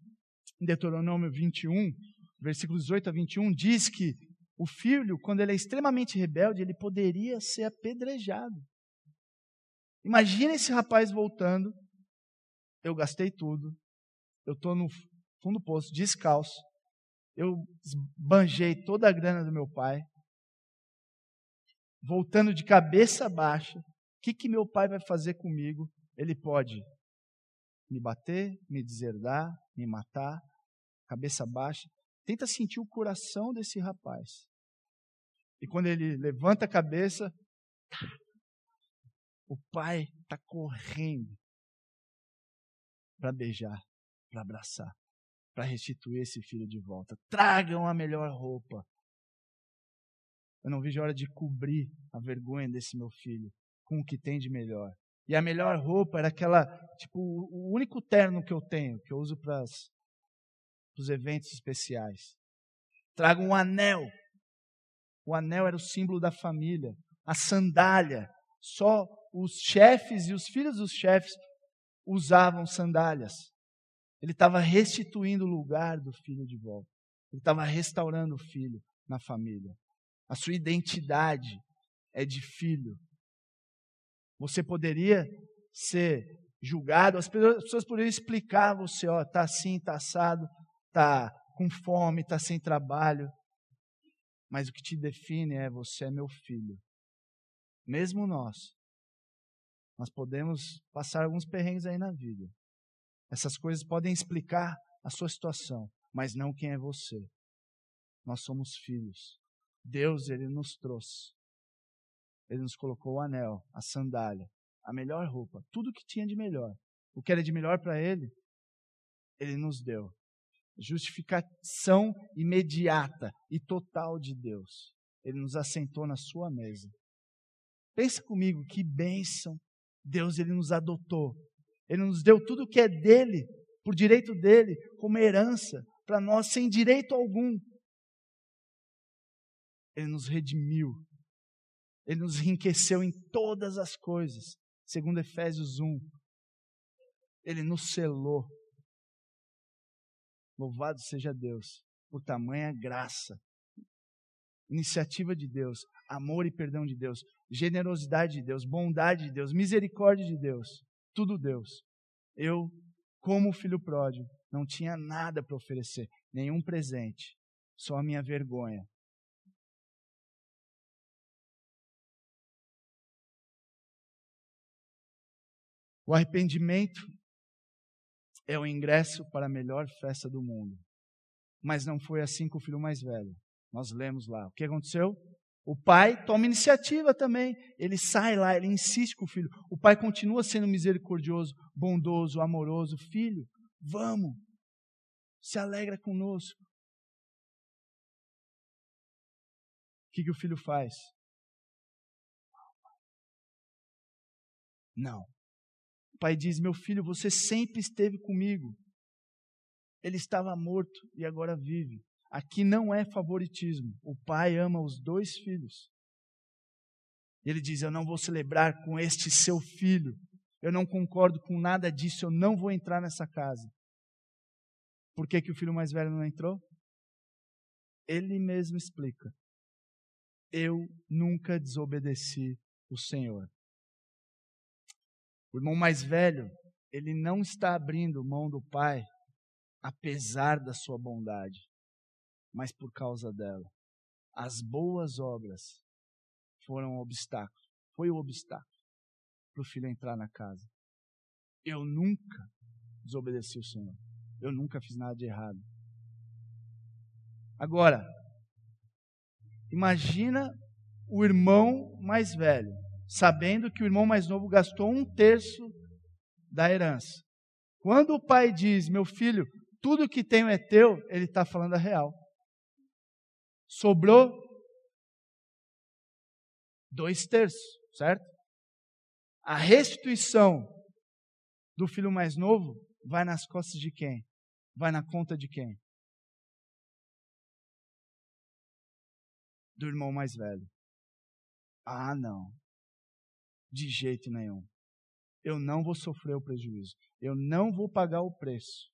em Deuteronômio 21, versículos 18 a 21, diz que o filho, quando ele é extremamente rebelde, ele poderia ser apedrejado. Imagina esse rapaz voltando. Eu gastei tudo. Eu estou no fundo do poço, descalço. Eu banjei toda a grana do meu pai. Voltando de cabeça baixa. O que, que meu pai vai fazer comigo? Ele pode me bater, me deserdar, me matar, cabeça baixa. Tenta sentir o coração desse rapaz. E quando ele levanta a cabeça, o pai está correndo para beijar, para abraçar, para restituir esse filho de volta. Tragam a melhor roupa. Eu não vejo a hora de cobrir a vergonha desse meu filho com o que tem de melhor. E a melhor roupa era aquela, tipo, o único terno que eu tenho, que eu uso para os eventos especiais. Trago um anel. O anel era o símbolo da família. A sandália. Só os chefes e os filhos dos chefes usavam sandálias. Ele estava restituindo o lugar do filho de volta. Ele estava restaurando o filho na família. A sua identidade é de filho. Você poderia ser julgado, as pessoas poderiam explicar a você, ó, tá assim, tá assado, tá com fome, tá sem trabalho. Mas o que te define é você é meu filho. Mesmo nós, nós podemos passar alguns perrengues aí na vida. Essas coisas podem explicar a sua situação, mas não quem é você. Nós somos filhos. Deus, Ele nos trouxe ele nos colocou o anel, a sandália, a melhor roupa, tudo que tinha de melhor. O que era de melhor para ele, ele nos deu. Justificação imediata e total de Deus. Ele nos assentou na sua mesa. Pensa comigo, que bênção. Deus ele nos adotou. Ele nos deu tudo que é dele por direito dele, como herança para nós, sem direito algum. Ele nos redimiu. Ele nos enriqueceu em todas as coisas, segundo Efésios 1. Ele nos selou. Louvado seja Deus por tamanha graça. Iniciativa de Deus, amor e perdão de Deus, generosidade de Deus, bondade de Deus, misericórdia de Deus, tudo Deus. Eu, como filho pródigo, não tinha nada para oferecer, nenhum presente, só a minha vergonha. O arrependimento é o ingresso para a melhor festa do mundo. Mas não foi assim com o filho mais velho. Nós lemos lá. O que aconteceu? O pai toma iniciativa também. Ele sai lá, ele insiste com o filho. O pai continua sendo misericordioso, bondoso, amoroso. Filho, vamos. Se alegra conosco. O que, que o filho faz? Não. O pai diz: Meu filho, você sempre esteve comigo. Ele estava morto e agora vive. Aqui não é favoritismo. O pai ama os dois filhos. Ele diz: Eu não vou celebrar com este seu filho. Eu não concordo com nada disso. Eu não vou entrar nessa casa. Por que, que o filho mais velho não entrou? Ele mesmo explica. Eu nunca desobedeci o Senhor. O irmão mais velho, ele não está abrindo mão do pai, apesar da sua bondade mas por causa dela. As boas obras foram um obstáculo, foi o obstáculo para o filho entrar na casa. Eu nunca desobedeci o Senhor. Eu nunca fiz nada de errado. Agora, imagina o irmão mais velho, sabendo que o irmão mais novo gastou um terço da herança. Quando o pai diz, meu filho, tudo que tenho é teu, ele está falando a real. Sobrou dois terços, certo? A restituição do filho mais novo vai nas costas de quem? Vai na conta de quem? Do irmão mais velho. Ah, não. De jeito nenhum. Eu não vou sofrer o prejuízo. Eu não vou pagar o preço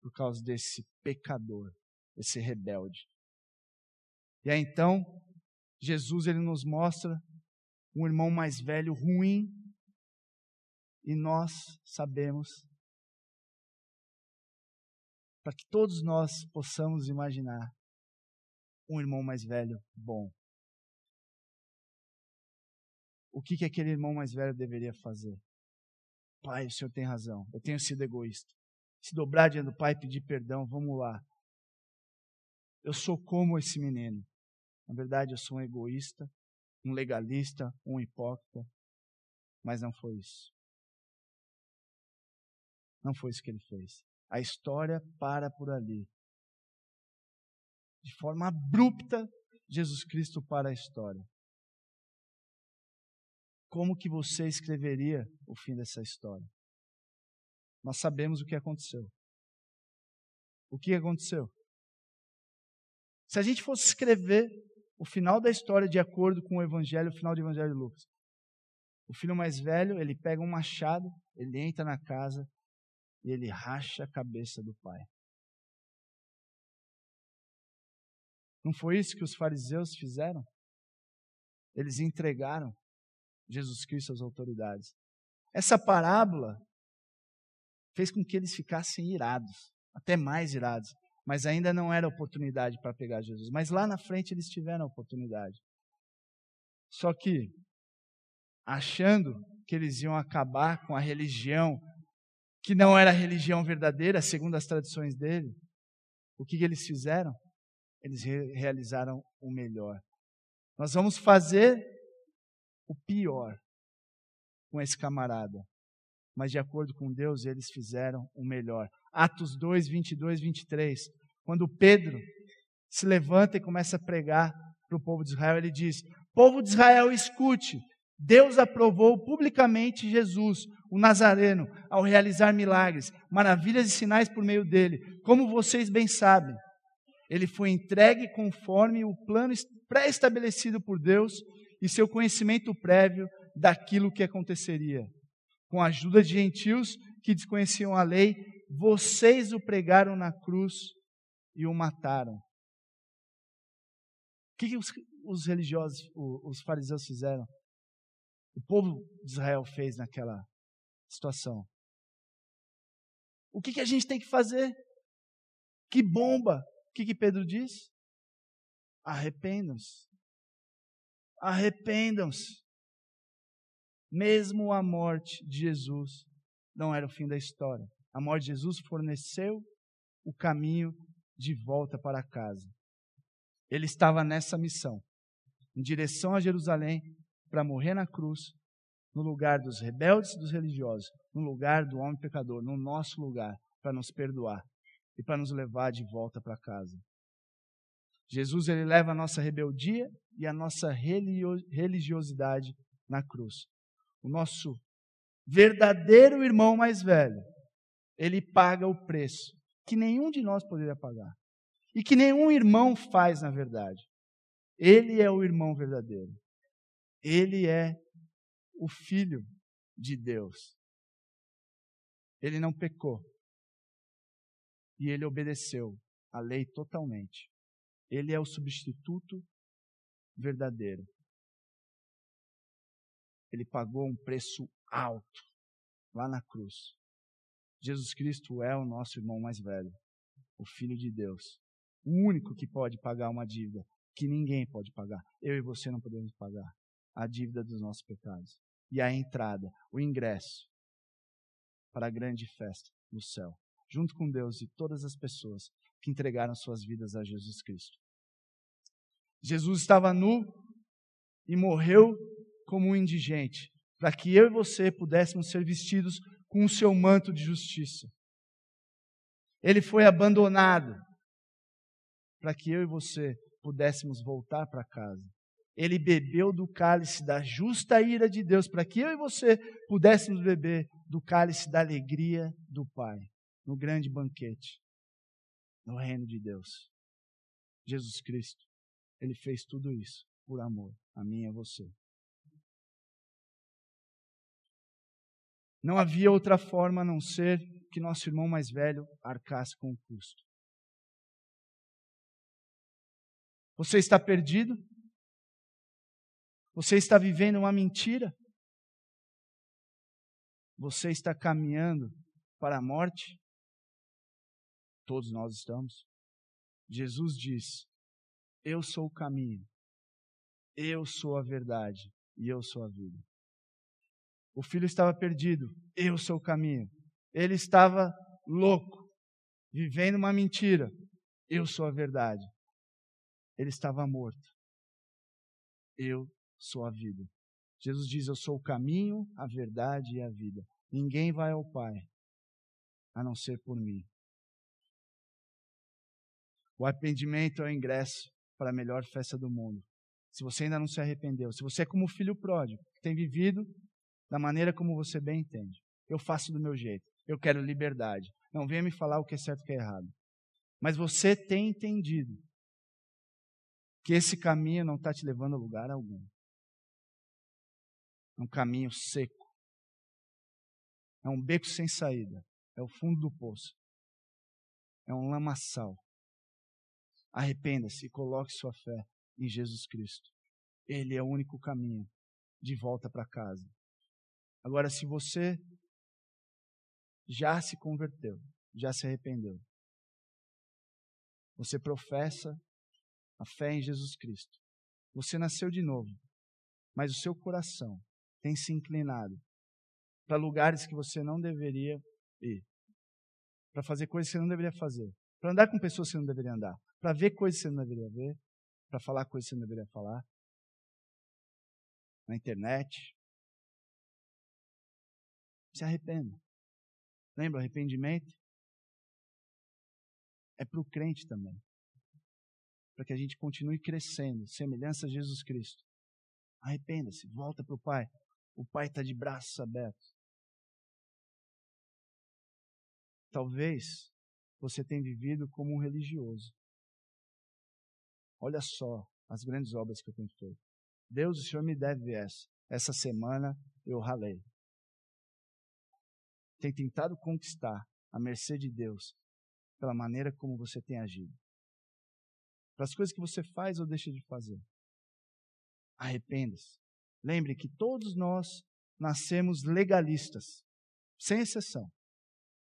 por causa desse pecador, esse rebelde. E aí então, Jesus ele nos mostra um irmão mais velho ruim e nós sabemos para que todos nós possamos imaginar um irmão mais velho bom. O que, que aquele irmão mais velho deveria fazer? Pai, o senhor tem razão, eu tenho sido egoísta. Se dobrar diante do pai e pedir perdão, vamos lá. Eu sou como esse menino. Na verdade, eu sou um egoísta, um legalista, um hipócrita. Mas não foi isso. Não foi isso que ele fez. A história para por ali. De forma abrupta, Jesus Cristo para a história. Como que você escreveria o fim dessa história? Nós sabemos o que aconteceu. O que aconteceu? Se a gente fosse escrever o final da história de acordo com o evangelho, o final do evangelho de Lucas. O filho mais velho, ele pega um machado, ele entra na casa e ele racha a cabeça do pai. Não foi isso que os fariseus fizeram? Eles entregaram Jesus Cristo às autoridades. Essa parábola fez com que eles ficassem irados, até mais irados mas ainda não era oportunidade para pegar Jesus. Mas lá na frente eles tiveram a oportunidade. Só que, achando que eles iam acabar com a religião, que não era a religião verdadeira, segundo as tradições dele, o que, que eles fizeram? Eles re realizaram o melhor. Nós vamos fazer o pior com esse camarada. Mas de acordo com Deus, eles fizeram o melhor. Atos 2, 22, 23. Quando Pedro se levanta e começa a pregar para o povo de Israel, ele diz: Povo de Israel, escute. Deus aprovou publicamente Jesus, o Nazareno, ao realizar milagres, maravilhas e sinais por meio dele. Como vocês bem sabem, ele foi entregue conforme o plano pré-estabelecido por Deus e seu conhecimento prévio daquilo que aconteceria. Com a ajuda de gentios que desconheciam a lei, vocês o pregaram na cruz e o mataram. O que, os, os religiosos, os fariseus fizeram? O povo de Israel fez naquela situação. O que, que a gente tem que fazer? Que bomba! O que, que Pedro diz? Arrependam-se. Arrependam-se. Mesmo a morte de Jesus não era o fim da história. A morte de Jesus forneceu o caminho de volta para casa. Ele estava nessa missão, em direção a Jerusalém, para morrer na cruz, no lugar dos rebeldes e dos religiosos, no lugar do homem pecador, no nosso lugar, para nos perdoar e para nos levar de volta para casa. Jesus ele leva a nossa rebeldia e a nossa religiosidade na cruz. O nosso verdadeiro irmão mais velho, ele paga o preço que nenhum de nós poderia pagar. E que nenhum irmão faz, na verdade. Ele é o irmão verdadeiro. Ele é o filho de Deus. Ele não pecou. E ele obedeceu a lei totalmente. Ele é o substituto verdadeiro. Ele pagou um preço alto lá na cruz. Jesus Cristo é o nosso irmão mais velho, o Filho de Deus, o único que pode pagar uma dívida que ninguém pode pagar. Eu e você não podemos pagar a dívida dos nossos pecados. E a entrada, o ingresso para a grande festa no céu, junto com Deus e todas as pessoas que entregaram suas vidas a Jesus Cristo. Jesus estava nu e morreu como um indigente, para que eu e você pudéssemos ser vestidos com o seu manto de justiça. Ele foi abandonado para que eu e você pudéssemos voltar para casa. Ele bebeu do cálice da justa ira de Deus, para que eu e você pudéssemos beber do cálice da alegria do Pai, no grande banquete, no reino de Deus. Jesus Cristo, ele fez tudo isso por amor a mim e a você. Não havia outra forma a não ser que nosso irmão mais velho arcasse com o custo. Você está perdido? Você está vivendo uma mentira? Você está caminhando para a morte? Todos nós estamos. Jesus diz: Eu sou o caminho, eu sou a verdade e eu sou a vida. O filho estava perdido, eu sou o caminho. Ele estava louco, vivendo uma mentira, eu sou a verdade. Ele estava morto, eu sou a vida. Jesus diz: Eu sou o caminho, a verdade e a vida. Ninguém vai ao Pai a não ser por mim. O arrependimento é o ingresso para a melhor festa do mundo. Se você ainda não se arrependeu, se você é como filho pródigo, que tem vivido da maneira como você bem entende. Eu faço do meu jeito. Eu quero liberdade. Não venha me falar o que é certo e o que é errado. Mas você tem entendido que esse caminho não está te levando a lugar algum. É um caminho seco. É um beco sem saída. É o fundo do poço. É um lamaçal. Arrependa-se e coloque sua fé em Jesus Cristo. Ele é o único caminho de volta para casa. Agora, se você já se converteu, já se arrependeu, você professa a fé em Jesus Cristo, você nasceu de novo, mas o seu coração tem se inclinado para lugares que você não deveria ir, para fazer coisas que você não deveria fazer, para andar com pessoas que você não deveria andar, para ver coisas que você não deveria ver, para falar coisas que você não deveria falar, na internet, se arrependa. Lembra, arrependimento é para o crente também. Para que a gente continue crescendo, semelhança a Jesus Cristo. Arrependa-se, volta para o Pai. O Pai está de braços abertos. Talvez você tenha vivido como um religioso. Olha só as grandes obras que eu tenho feito. Deus, o Senhor me deve essa. Essa semana eu ralei. Tem tentado conquistar a mercê de Deus pela maneira como você tem agido. Pelas coisas que você faz ou deixa de fazer. Arrependa-se. Lembre que todos nós nascemos legalistas, sem exceção.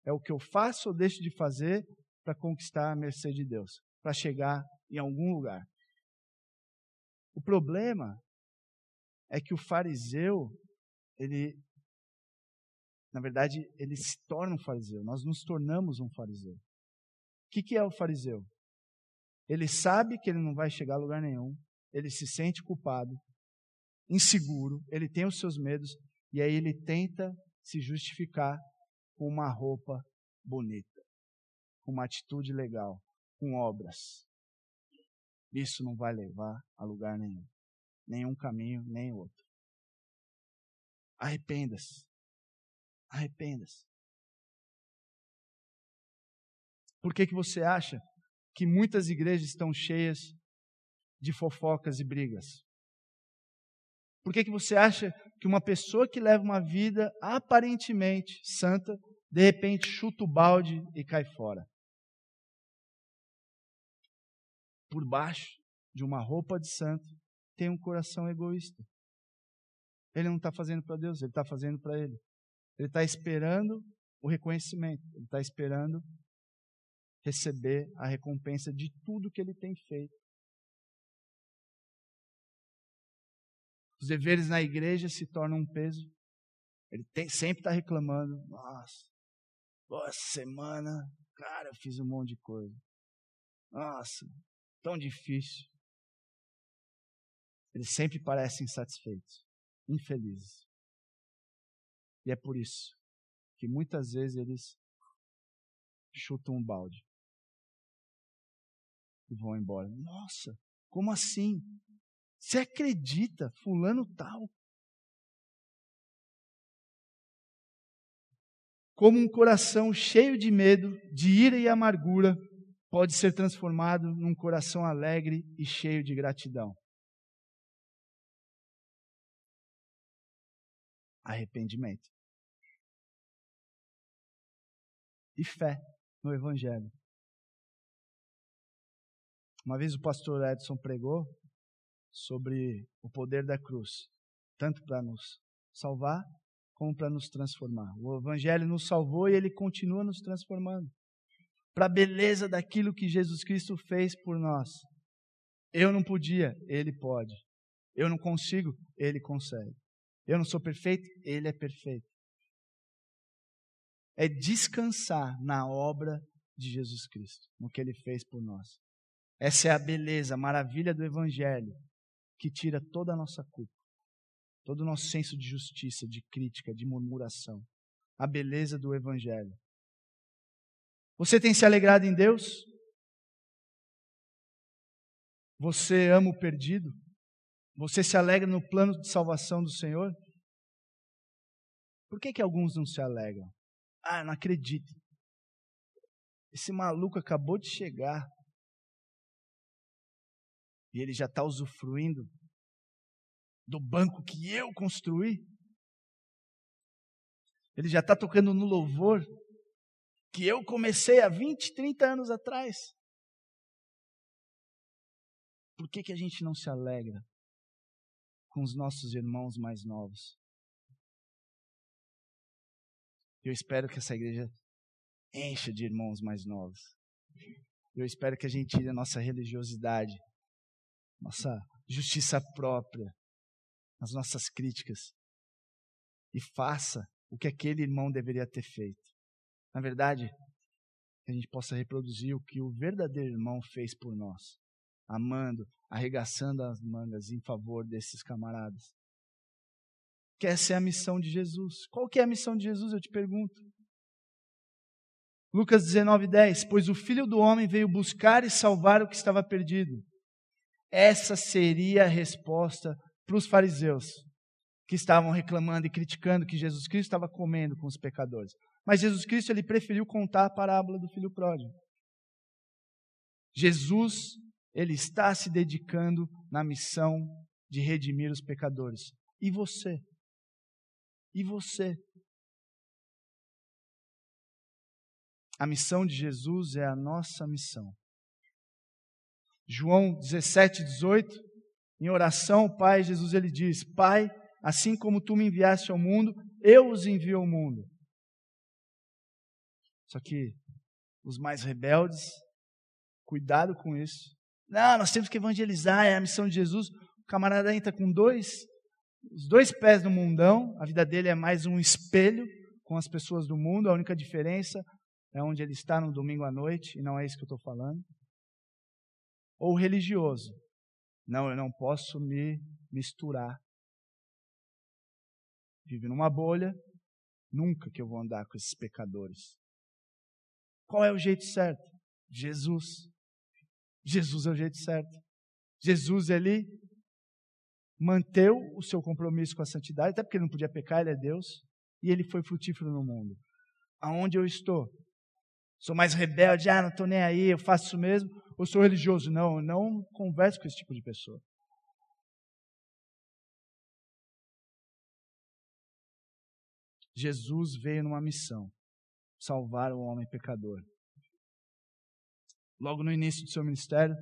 É o que eu faço ou deixo de fazer para conquistar a mercê de Deus, para chegar em algum lugar. O problema é que o fariseu, ele, na verdade, ele se torna um fariseu. Nós nos tornamos um fariseu. O que, que é o fariseu? Ele sabe que ele não vai chegar a lugar nenhum, ele se sente culpado, inseguro, ele tem os seus medos, e aí ele tenta se justificar com uma roupa bonita, com uma atitude legal, com obras. Isso não vai levar a lugar nenhum. Nenhum caminho, nem outro. Arrependa-se. Arrependa-se. Por que, que você acha que muitas igrejas estão cheias de fofocas e brigas? Por que, que você acha que uma pessoa que leva uma vida aparentemente santa, de repente chuta o balde e cai fora? Por baixo de uma roupa de santo tem um coração egoísta. Ele não está fazendo para Deus, ele está fazendo para ele. Ele está esperando o reconhecimento, ele está esperando receber a recompensa de tudo que ele tem feito. Os deveres na igreja se tornam um peso. Ele tem, sempre está reclamando. Nossa, boa semana, cara, eu fiz um monte de coisa. Nossa, tão difícil. Eles sempre parecem insatisfeitos, infelizes. E é por isso que muitas vezes eles chutam um balde e vão embora. Nossa, como assim? Você acredita, fulano tal? Como um coração cheio de medo, de ira e amargura, pode ser transformado num coração alegre e cheio de gratidão. Arrependimento. E fé no Evangelho. Uma vez o pastor Edson pregou sobre o poder da cruz, tanto para nos salvar como para nos transformar. O Evangelho nos salvou e ele continua nos transformando para a beleza daquilo que Jesus Cristo fez por nós. Eu não podia, ele pode. Eu não consigo, ele consegue. Eu não sou perfeito, ele é perfeito. É descansar na obra de Jesus Cristo, no que ele fez por nós. Essa é a beleza, a maravilha do Evangelho que tira toda a nossa culpa, todo o nosso senso de justiça, de crítica, de murmuração. A beleza do Evangelho. Você tem se alegrado em Deus? Você ama o perdido? Você se alegra no plano de salvação do Senhor? Por que, que alguns não se alegram? Ah, não acredito. Esse maluco acabou de chegar e ele já está usufruindo do banco que eu construí. Ele já está tocando no louvor que eu comecei há 20, 30 anos atrás. Por que, que a gente não se alegra com os nossos irmãos mais novos? Eu espero que essa igreja encha de irmãos mais novos. Eu espero que a gente tire a nossa religiosidade nossa justiça própria, as nossas críticas e faça o que aquele irmão deveria ter feito. Na verdade, que a gente possa reproduzir o que o verdadeiro irmão fez por nós, amando, arregaçando as mangas em favor desses camaradas. Que essa é a missão de Jesus. Qual que é a missão de Jesus, eu te pergunto? Lucas 19, 10. Pois o Filho do Homem veio buscar e salvar o que estava perdido. Essa seria a resposta para os fariseus que estavam reclamando e criticando que Jesus Cristo estava comendo com os pecadores. Mas Jesus Cristo ele preferiu contar a parábola do filho pródigo. Jesus, ele está se dedicando na missão de redimir os pecadores. E você? E você? A missão de Jesus é a nossa missão. João 17, 18, em oração, o Pai, Jesus ele diz: Pai, assim como tu me enviaste ao mundo, eu os envio ao mundo. Só que os mais rebeldes, cuidado com isso. Não, nós temos que evangelizar, é a missão de Jesus. O camarada entra com dois, os dois pés no mundão, a vida dele é mais um espelho com as pessoas do mundo, a única diferença é onde ele está no domingo à noite, e não é isso que eu estou falando. Ou religioso. Não, eu não posso me misturar. Vive numa bolha, nunca que eu vou andar com esses pecadores. Qual é o jeito certo? Jesus. Jesus é o jeito certo. Jesus, ele manteve o seu compromisso com a santidade, até porque ele não podia pecar, ele é Deus, e ele foi frutífero no mundo. Aonde eu estou? Sou mais rebelde, ah, não estou nem aí, eu faço isso mesmo, ou sou religioso? Não, eu não converso com esse tipo de pessoa. Jesus veio numa missão salvar o homem pecador. Logo no início do seu ministério,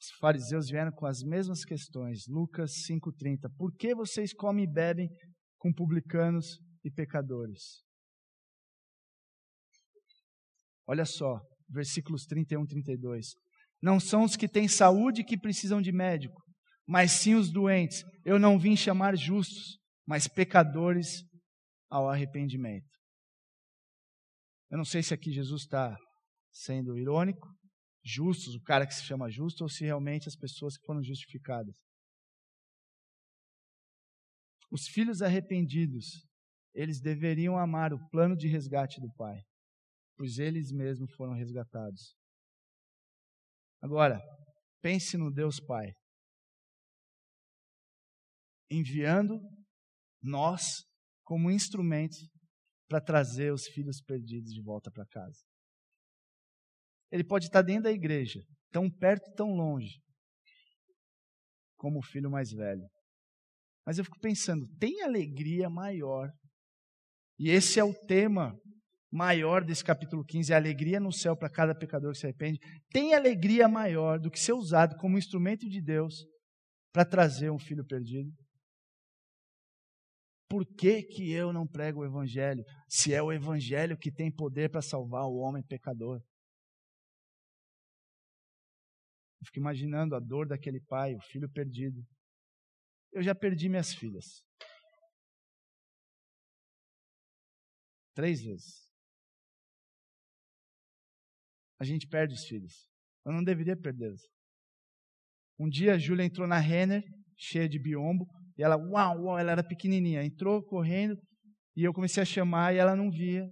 os fariseus vieram com as mesmas questões. Lucas 5,30. Por que vocês comem e bebem com publicanos e pecadores? Olha só, versículos 31 e 32. Não são os que têm saúde que precisam de médico, mas sim os doentes. Eu não vim chamar justos, mas pecadores ao arrependimento. Eu não sei se aqui Jesus está sendo irônico, justos, o cara que se chama justo, ou se realmente as pessoas que foram justificadas. Os filhos arrependidos, eles deveriam amar o plano de resgate do Pai, pois eles mesmos foram resgatados. Agora, pense no Deus Pai, enviando nós como instrumento para trazer os filhos perdidos de volta para casa. Ele pode estar dentro da igreja, tão perto e tão longe, como o filho mais velho. Mas eu fico pensando, tem alegria maior? E esse é o tema maior desse capítulo 15, a alegria no céu para cada pecador que se arrepende. Tem alegria maior do que ser usado como instrumento de Deus para trazer um filho perdido? Por que, que eu não prego o Evangelho, se é o Evangelho que tem poder para salvar o homem pecador? Eu fico imaginando a dor daquele pai, o filho perdido. Eu já perdi minhas filhas. Três vezes. A gente perde os filhos. Eu não deveria perdê-los. Um dia a Júlia entrou na Renner, cheia de biombo, e ela, uau, uau, ela era pequenininha. Entrou correndo, e eu comecei a chamar e ela não via.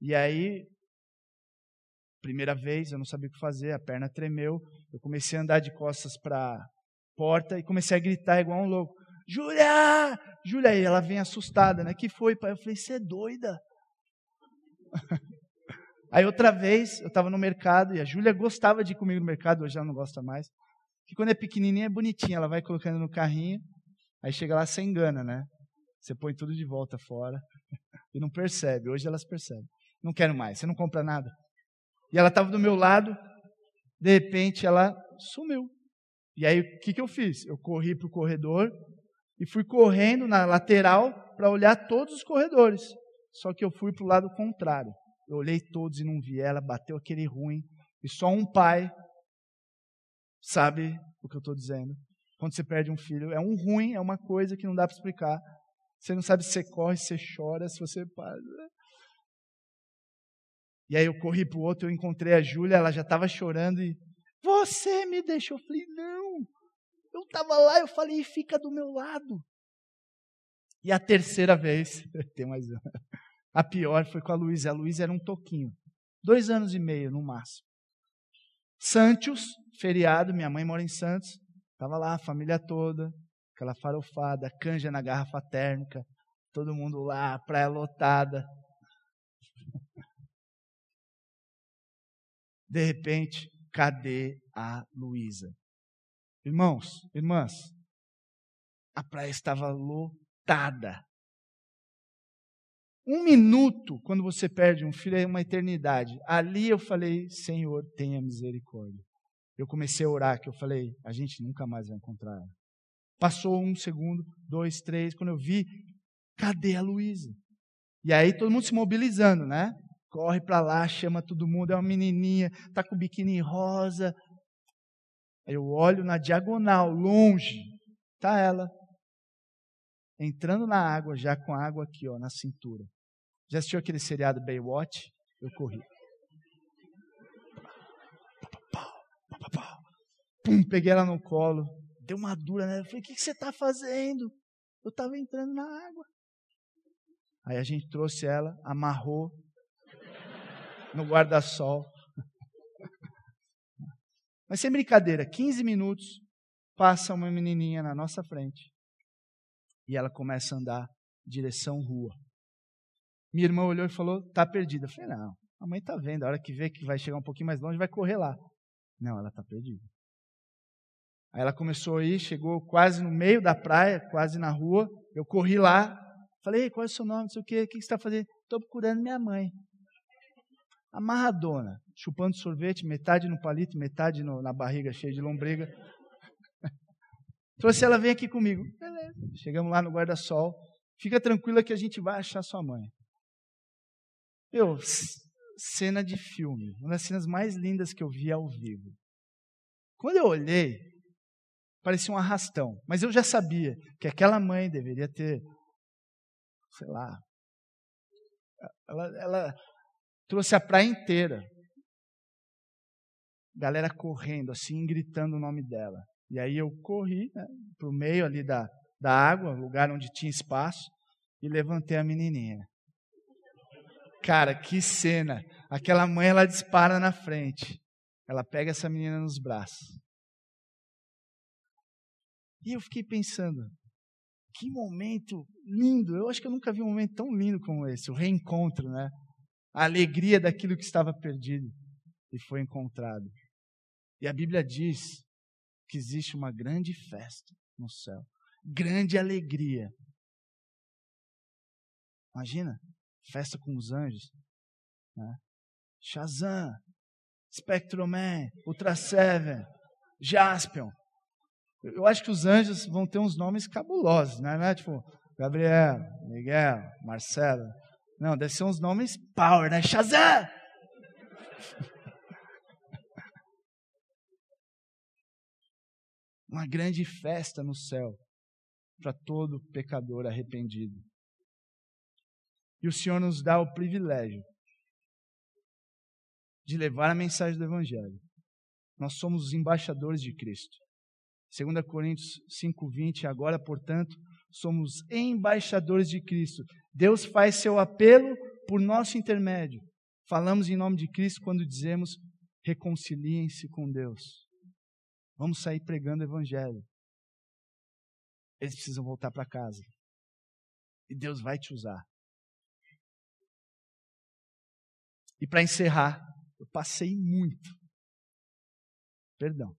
E aí Primeira vez, eu não sabia o que fazer, a perna tremeu. Eu comecei a andar de costas para a porta e comecei a gritar igual um louco. Júlia! Júlia, aí ela vem assustada, né? Que foi, pai? Eu falei, você é doida? aí outra vez, eu estava no mercado e a Júlia gostava de ir comigo no mercado, hoje ela não gosta mais. Que quando é pequenininha é bonitinha, ela vai colocando no carrinho, aí chega lá, você engana, né? Você põe tudo de volta fora e não percebe. Hoje elas percebem. Não quero mais, você não compra nada. E ela estava do meu lado, de repente ela sumiu. E aí o que, que eu fiz? Eu corri para o corredor e fui correndo na lateral para olhar todos os corredores. Só que eu fui para o lado contrário. Eu olhei todos e não vi ela, bateu aquele ruim. E só um pai sabe o que eu estou dizendo. Quando você perde um filho, é um ruim, é uma coisa que não dá para explicar. Você não sabe se você corre, se você chora, se você. E aí eu corri para o outro, eu encontrei a Júlia, ela já estava chorando e. Você me deixou. Eu falei, não. Eu estava lá, eu falei, fica do meu lado. E a terceira vez, tem mais uma. A pior foi com a Luísa. A Luísa era um toquinho. Dois anos e meio, no máximo. Santos, feriado, minha mãe mora em Santos. Estava lá a família toda, aquela farofada, canja na garrafa térmica, todo mundo lá, praia lotada. De repente, cadê a Luísa? Irmãos, irmãs, a praia estava lotada. Um minuto, quando você perde um filho, é uma eternidade. Ali eu falei: Senhor, tenha misericórdia. Eu comecei a orar, que eu falei, a gente nunca mais vai encontrar ela. Passou um segundo, dois, três, quando eu vi, cadê a Luísa? E aí todo mundo se mobilizando, né? Corre para lá, chama todo mundo, é uma menininha, tá com biquíni rosa. Eu olho na diagonal, longe, tá ela entrando na água, já com a água aqui, ó, na cintura. Já assistiu aquele seriado Baywatch? Eu corri. Pum, peguei ela no colo, deu uma dura nela. Falei: O que, que você está fazendo? Eu estava entrando na água. Aí a gente trouxe ela, amarrou no guarda-sol. Mas sem brincadeira, 15 minutos, passa uma menininha na nossa frente e ela começa a andar direção rua. Minha irmã olhou e falou: "Tá perdida". Eu falei: "Não, a mãe tá vendo, a hora que vê que vai chegar um pouquinho mais longe, vai correr lá". Não, ela tá perdida. Aí ela começou a ir, chegou quase no meio da praia, quase na rua. Eu corri lá, falei: "Qual é o seu nome? Não sei o quê, o que você está fazendo?". "Estou procurando minha mãe". Amarradona, chupando sorvete, metade no palito, metade no, na barriga cheia de lombriga. Trouxe ela, vem aqui comigo. Beleza. Chegamos lá no guarda-sol. Fica tranquila que a gente vai achar sua mãe. Eu, cena de filme. Uma das cenas mais lindas que eu vi ao vivo. Quando eu olhei, parecia um arrastão. Mas eu já sabia que aquela mãe deveria ter, sei lá, ela, ela trouxe a praia inteira. Galera correndo, assim, gritando o nome dela. E aí eu corri né, para o meio ali da, da água, lugar onde tinha espaço, e levantei a menininha. Cara, que cena! Aquela mãe, ela dispara na frente. Ela pega essa menina nos braços. E eu fiquei pensando, que momento lindo! Eu acho que eu nunca vi um momento tão lindo como esse, o reencontro, né? A alegria daquilo que estava perdido e foi encontrado. E a Bíblia diz que existe uma grande festa no céu, grande alegria. Imagina, festa com os anjos, né? Shazam, Spectroman, Ultra Seven, Jaspion. Eu acho que os anjos vão ter uns nomes cabulosos, né? É tipo Gabriel, Miguel, Marcelo. Não, deve ser uns nomes power, né? Shazam! uma grande festa no céu para todo pecador arrependido. E o Senhor nos dá o privilégio de levar a mensagem do Evangelho. Nós somos os embaixadores de Cristo. 2 Coríntios 5,20, agora, portanto, somos embaixadores de Cristo. Deus faz seu apelo por nosso intermédio. Falamos em nome de Cristo quando dizemos: reconciliem-se com Deus. Vamos sair pregando o evangelho. Eles precisam voltar para casa. E Deus vai te usar. E para encerrar, eu passei muito. Perdão.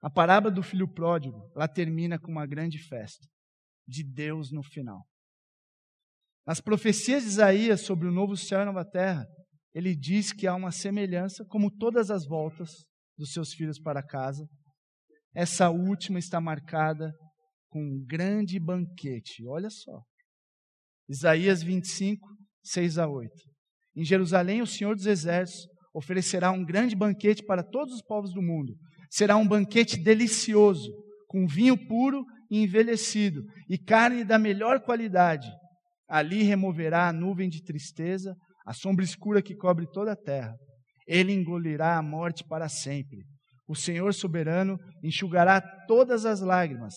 A parábola do filho pródigo, ela termina com uma grande festa de Deus no final. Nas profecias de Isaías sobre o novo céu e nova terra, ele diz que há uma semelhança, como todas as voltas dos seus filhos para casa. Essa última está marcada com um grande banquete. Olha só. Isaías 25, 6 a 8. Em Jerusalém, o Senhor dos Exércitos oferecerá um grande banquete para todos os povos do mundo. Será um banquete delicioso, com vinho puro e envelhecido, e carne da melhor qualidade. Ali removerá a nuvem de tristeza, a sombra escura que cobre toda a terra. Ele engolirá a morte para sempre. O Senhor soberano enxugará todas as lágrimas,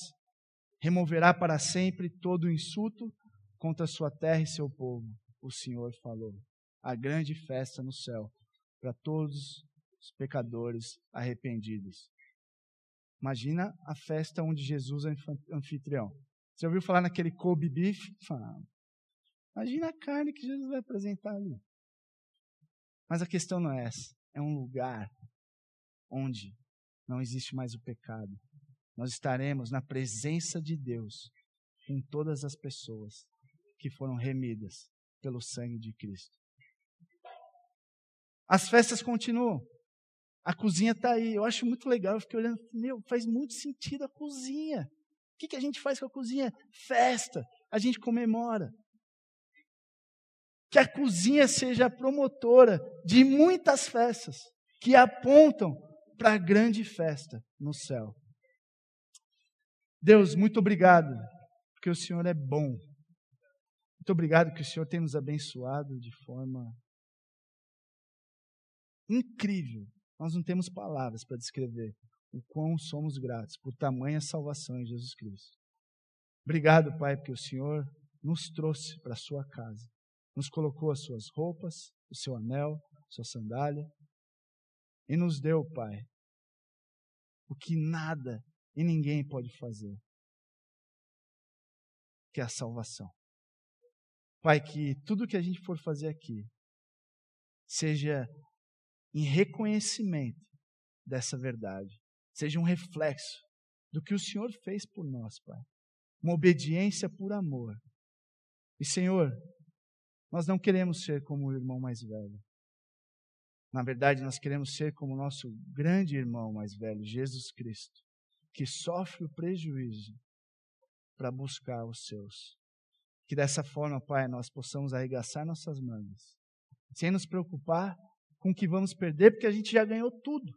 removerá para sempre todo o insulto contra sua terra e seu povo. O Senhor falou. A grande festa no céu para todos os pecadores arrependidos. Imagina a festa onde Jesus é anfitrião. Você ouviu falar naquele Kobe beef? Imagina a carne que Jesus vai apresentar ali. Mas a questão não é essa. É um lugar onde não existe mais o pecado. Nós estaremos na presença de Deus com todas as pessoas que foram remidas pelo sangue de Cristo. As festas continuam. A cozinha está aí. Eu acho muito legal. Eu fiquei olhando, meu, faz muito sentido a cozinha. O que, que a gente faz com a cozinha? Festa. A gente comemora. Que a cozinha seja a promotora de muitas festas que apontam para a grande festa no céu. Deus, muito obrigado, porque o Senhor é bom. Muito obrigado que o Senhor tem nos abençoado de forma incrível. Nós não temos palavras para descrever o quão somos gratos por tamanha salvação em Jesus Cristo. Obrigado, Pai, porque o Senhor nos trouxe para a sua casa, nos colocou as suas roupas, o seu anel, sua sandália, e nos deu, Pai, o que nada e ninguém pode fazer, que é a salvação. Pai, que tudo que a gente for fazer aqui seja em reconhecimento dessa verdade, seja um reflexo do que o Senhor fez por nós, Pai. Uma obediência por amor. E, Senhor, nós não queremos ser como o irmão mais velho. Na verdade, nós queremos ser como o nosso grande irmão mais velho, Jesus Cristo, que sofre o prejuízo para buscar os seus. Que dessa forma, Pai, nós possamos arregaçar nossas mangas, sem nos preocupar com o que vamos perder, porque a gente já ganhou tudo.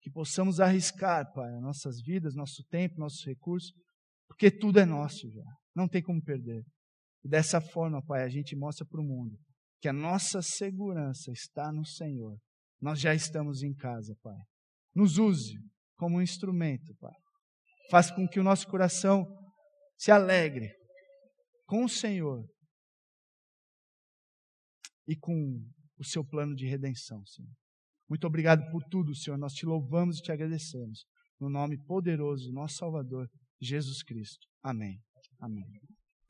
Que possamos arriscar, Pai, nossas vidas, nosso tempo, nossos recursos, porque tudo é nosso já. Não tem como perder. E dessa forma, Pai, a gente mostra para o mundo que a nossa segurança está no Senhor. Nós já estamos em casa, Pai. Nos use como um instrumento, Pai. Faz com que o nosso coração se alegre com o Senhor e com o seu plano de redenção, Senhor. Muito obrigado por tudo, Senhor. Nós te louvamos e te agradecemos. No nome poderoso do nosso Salvador, Jesus Cristo. Amém. Amém.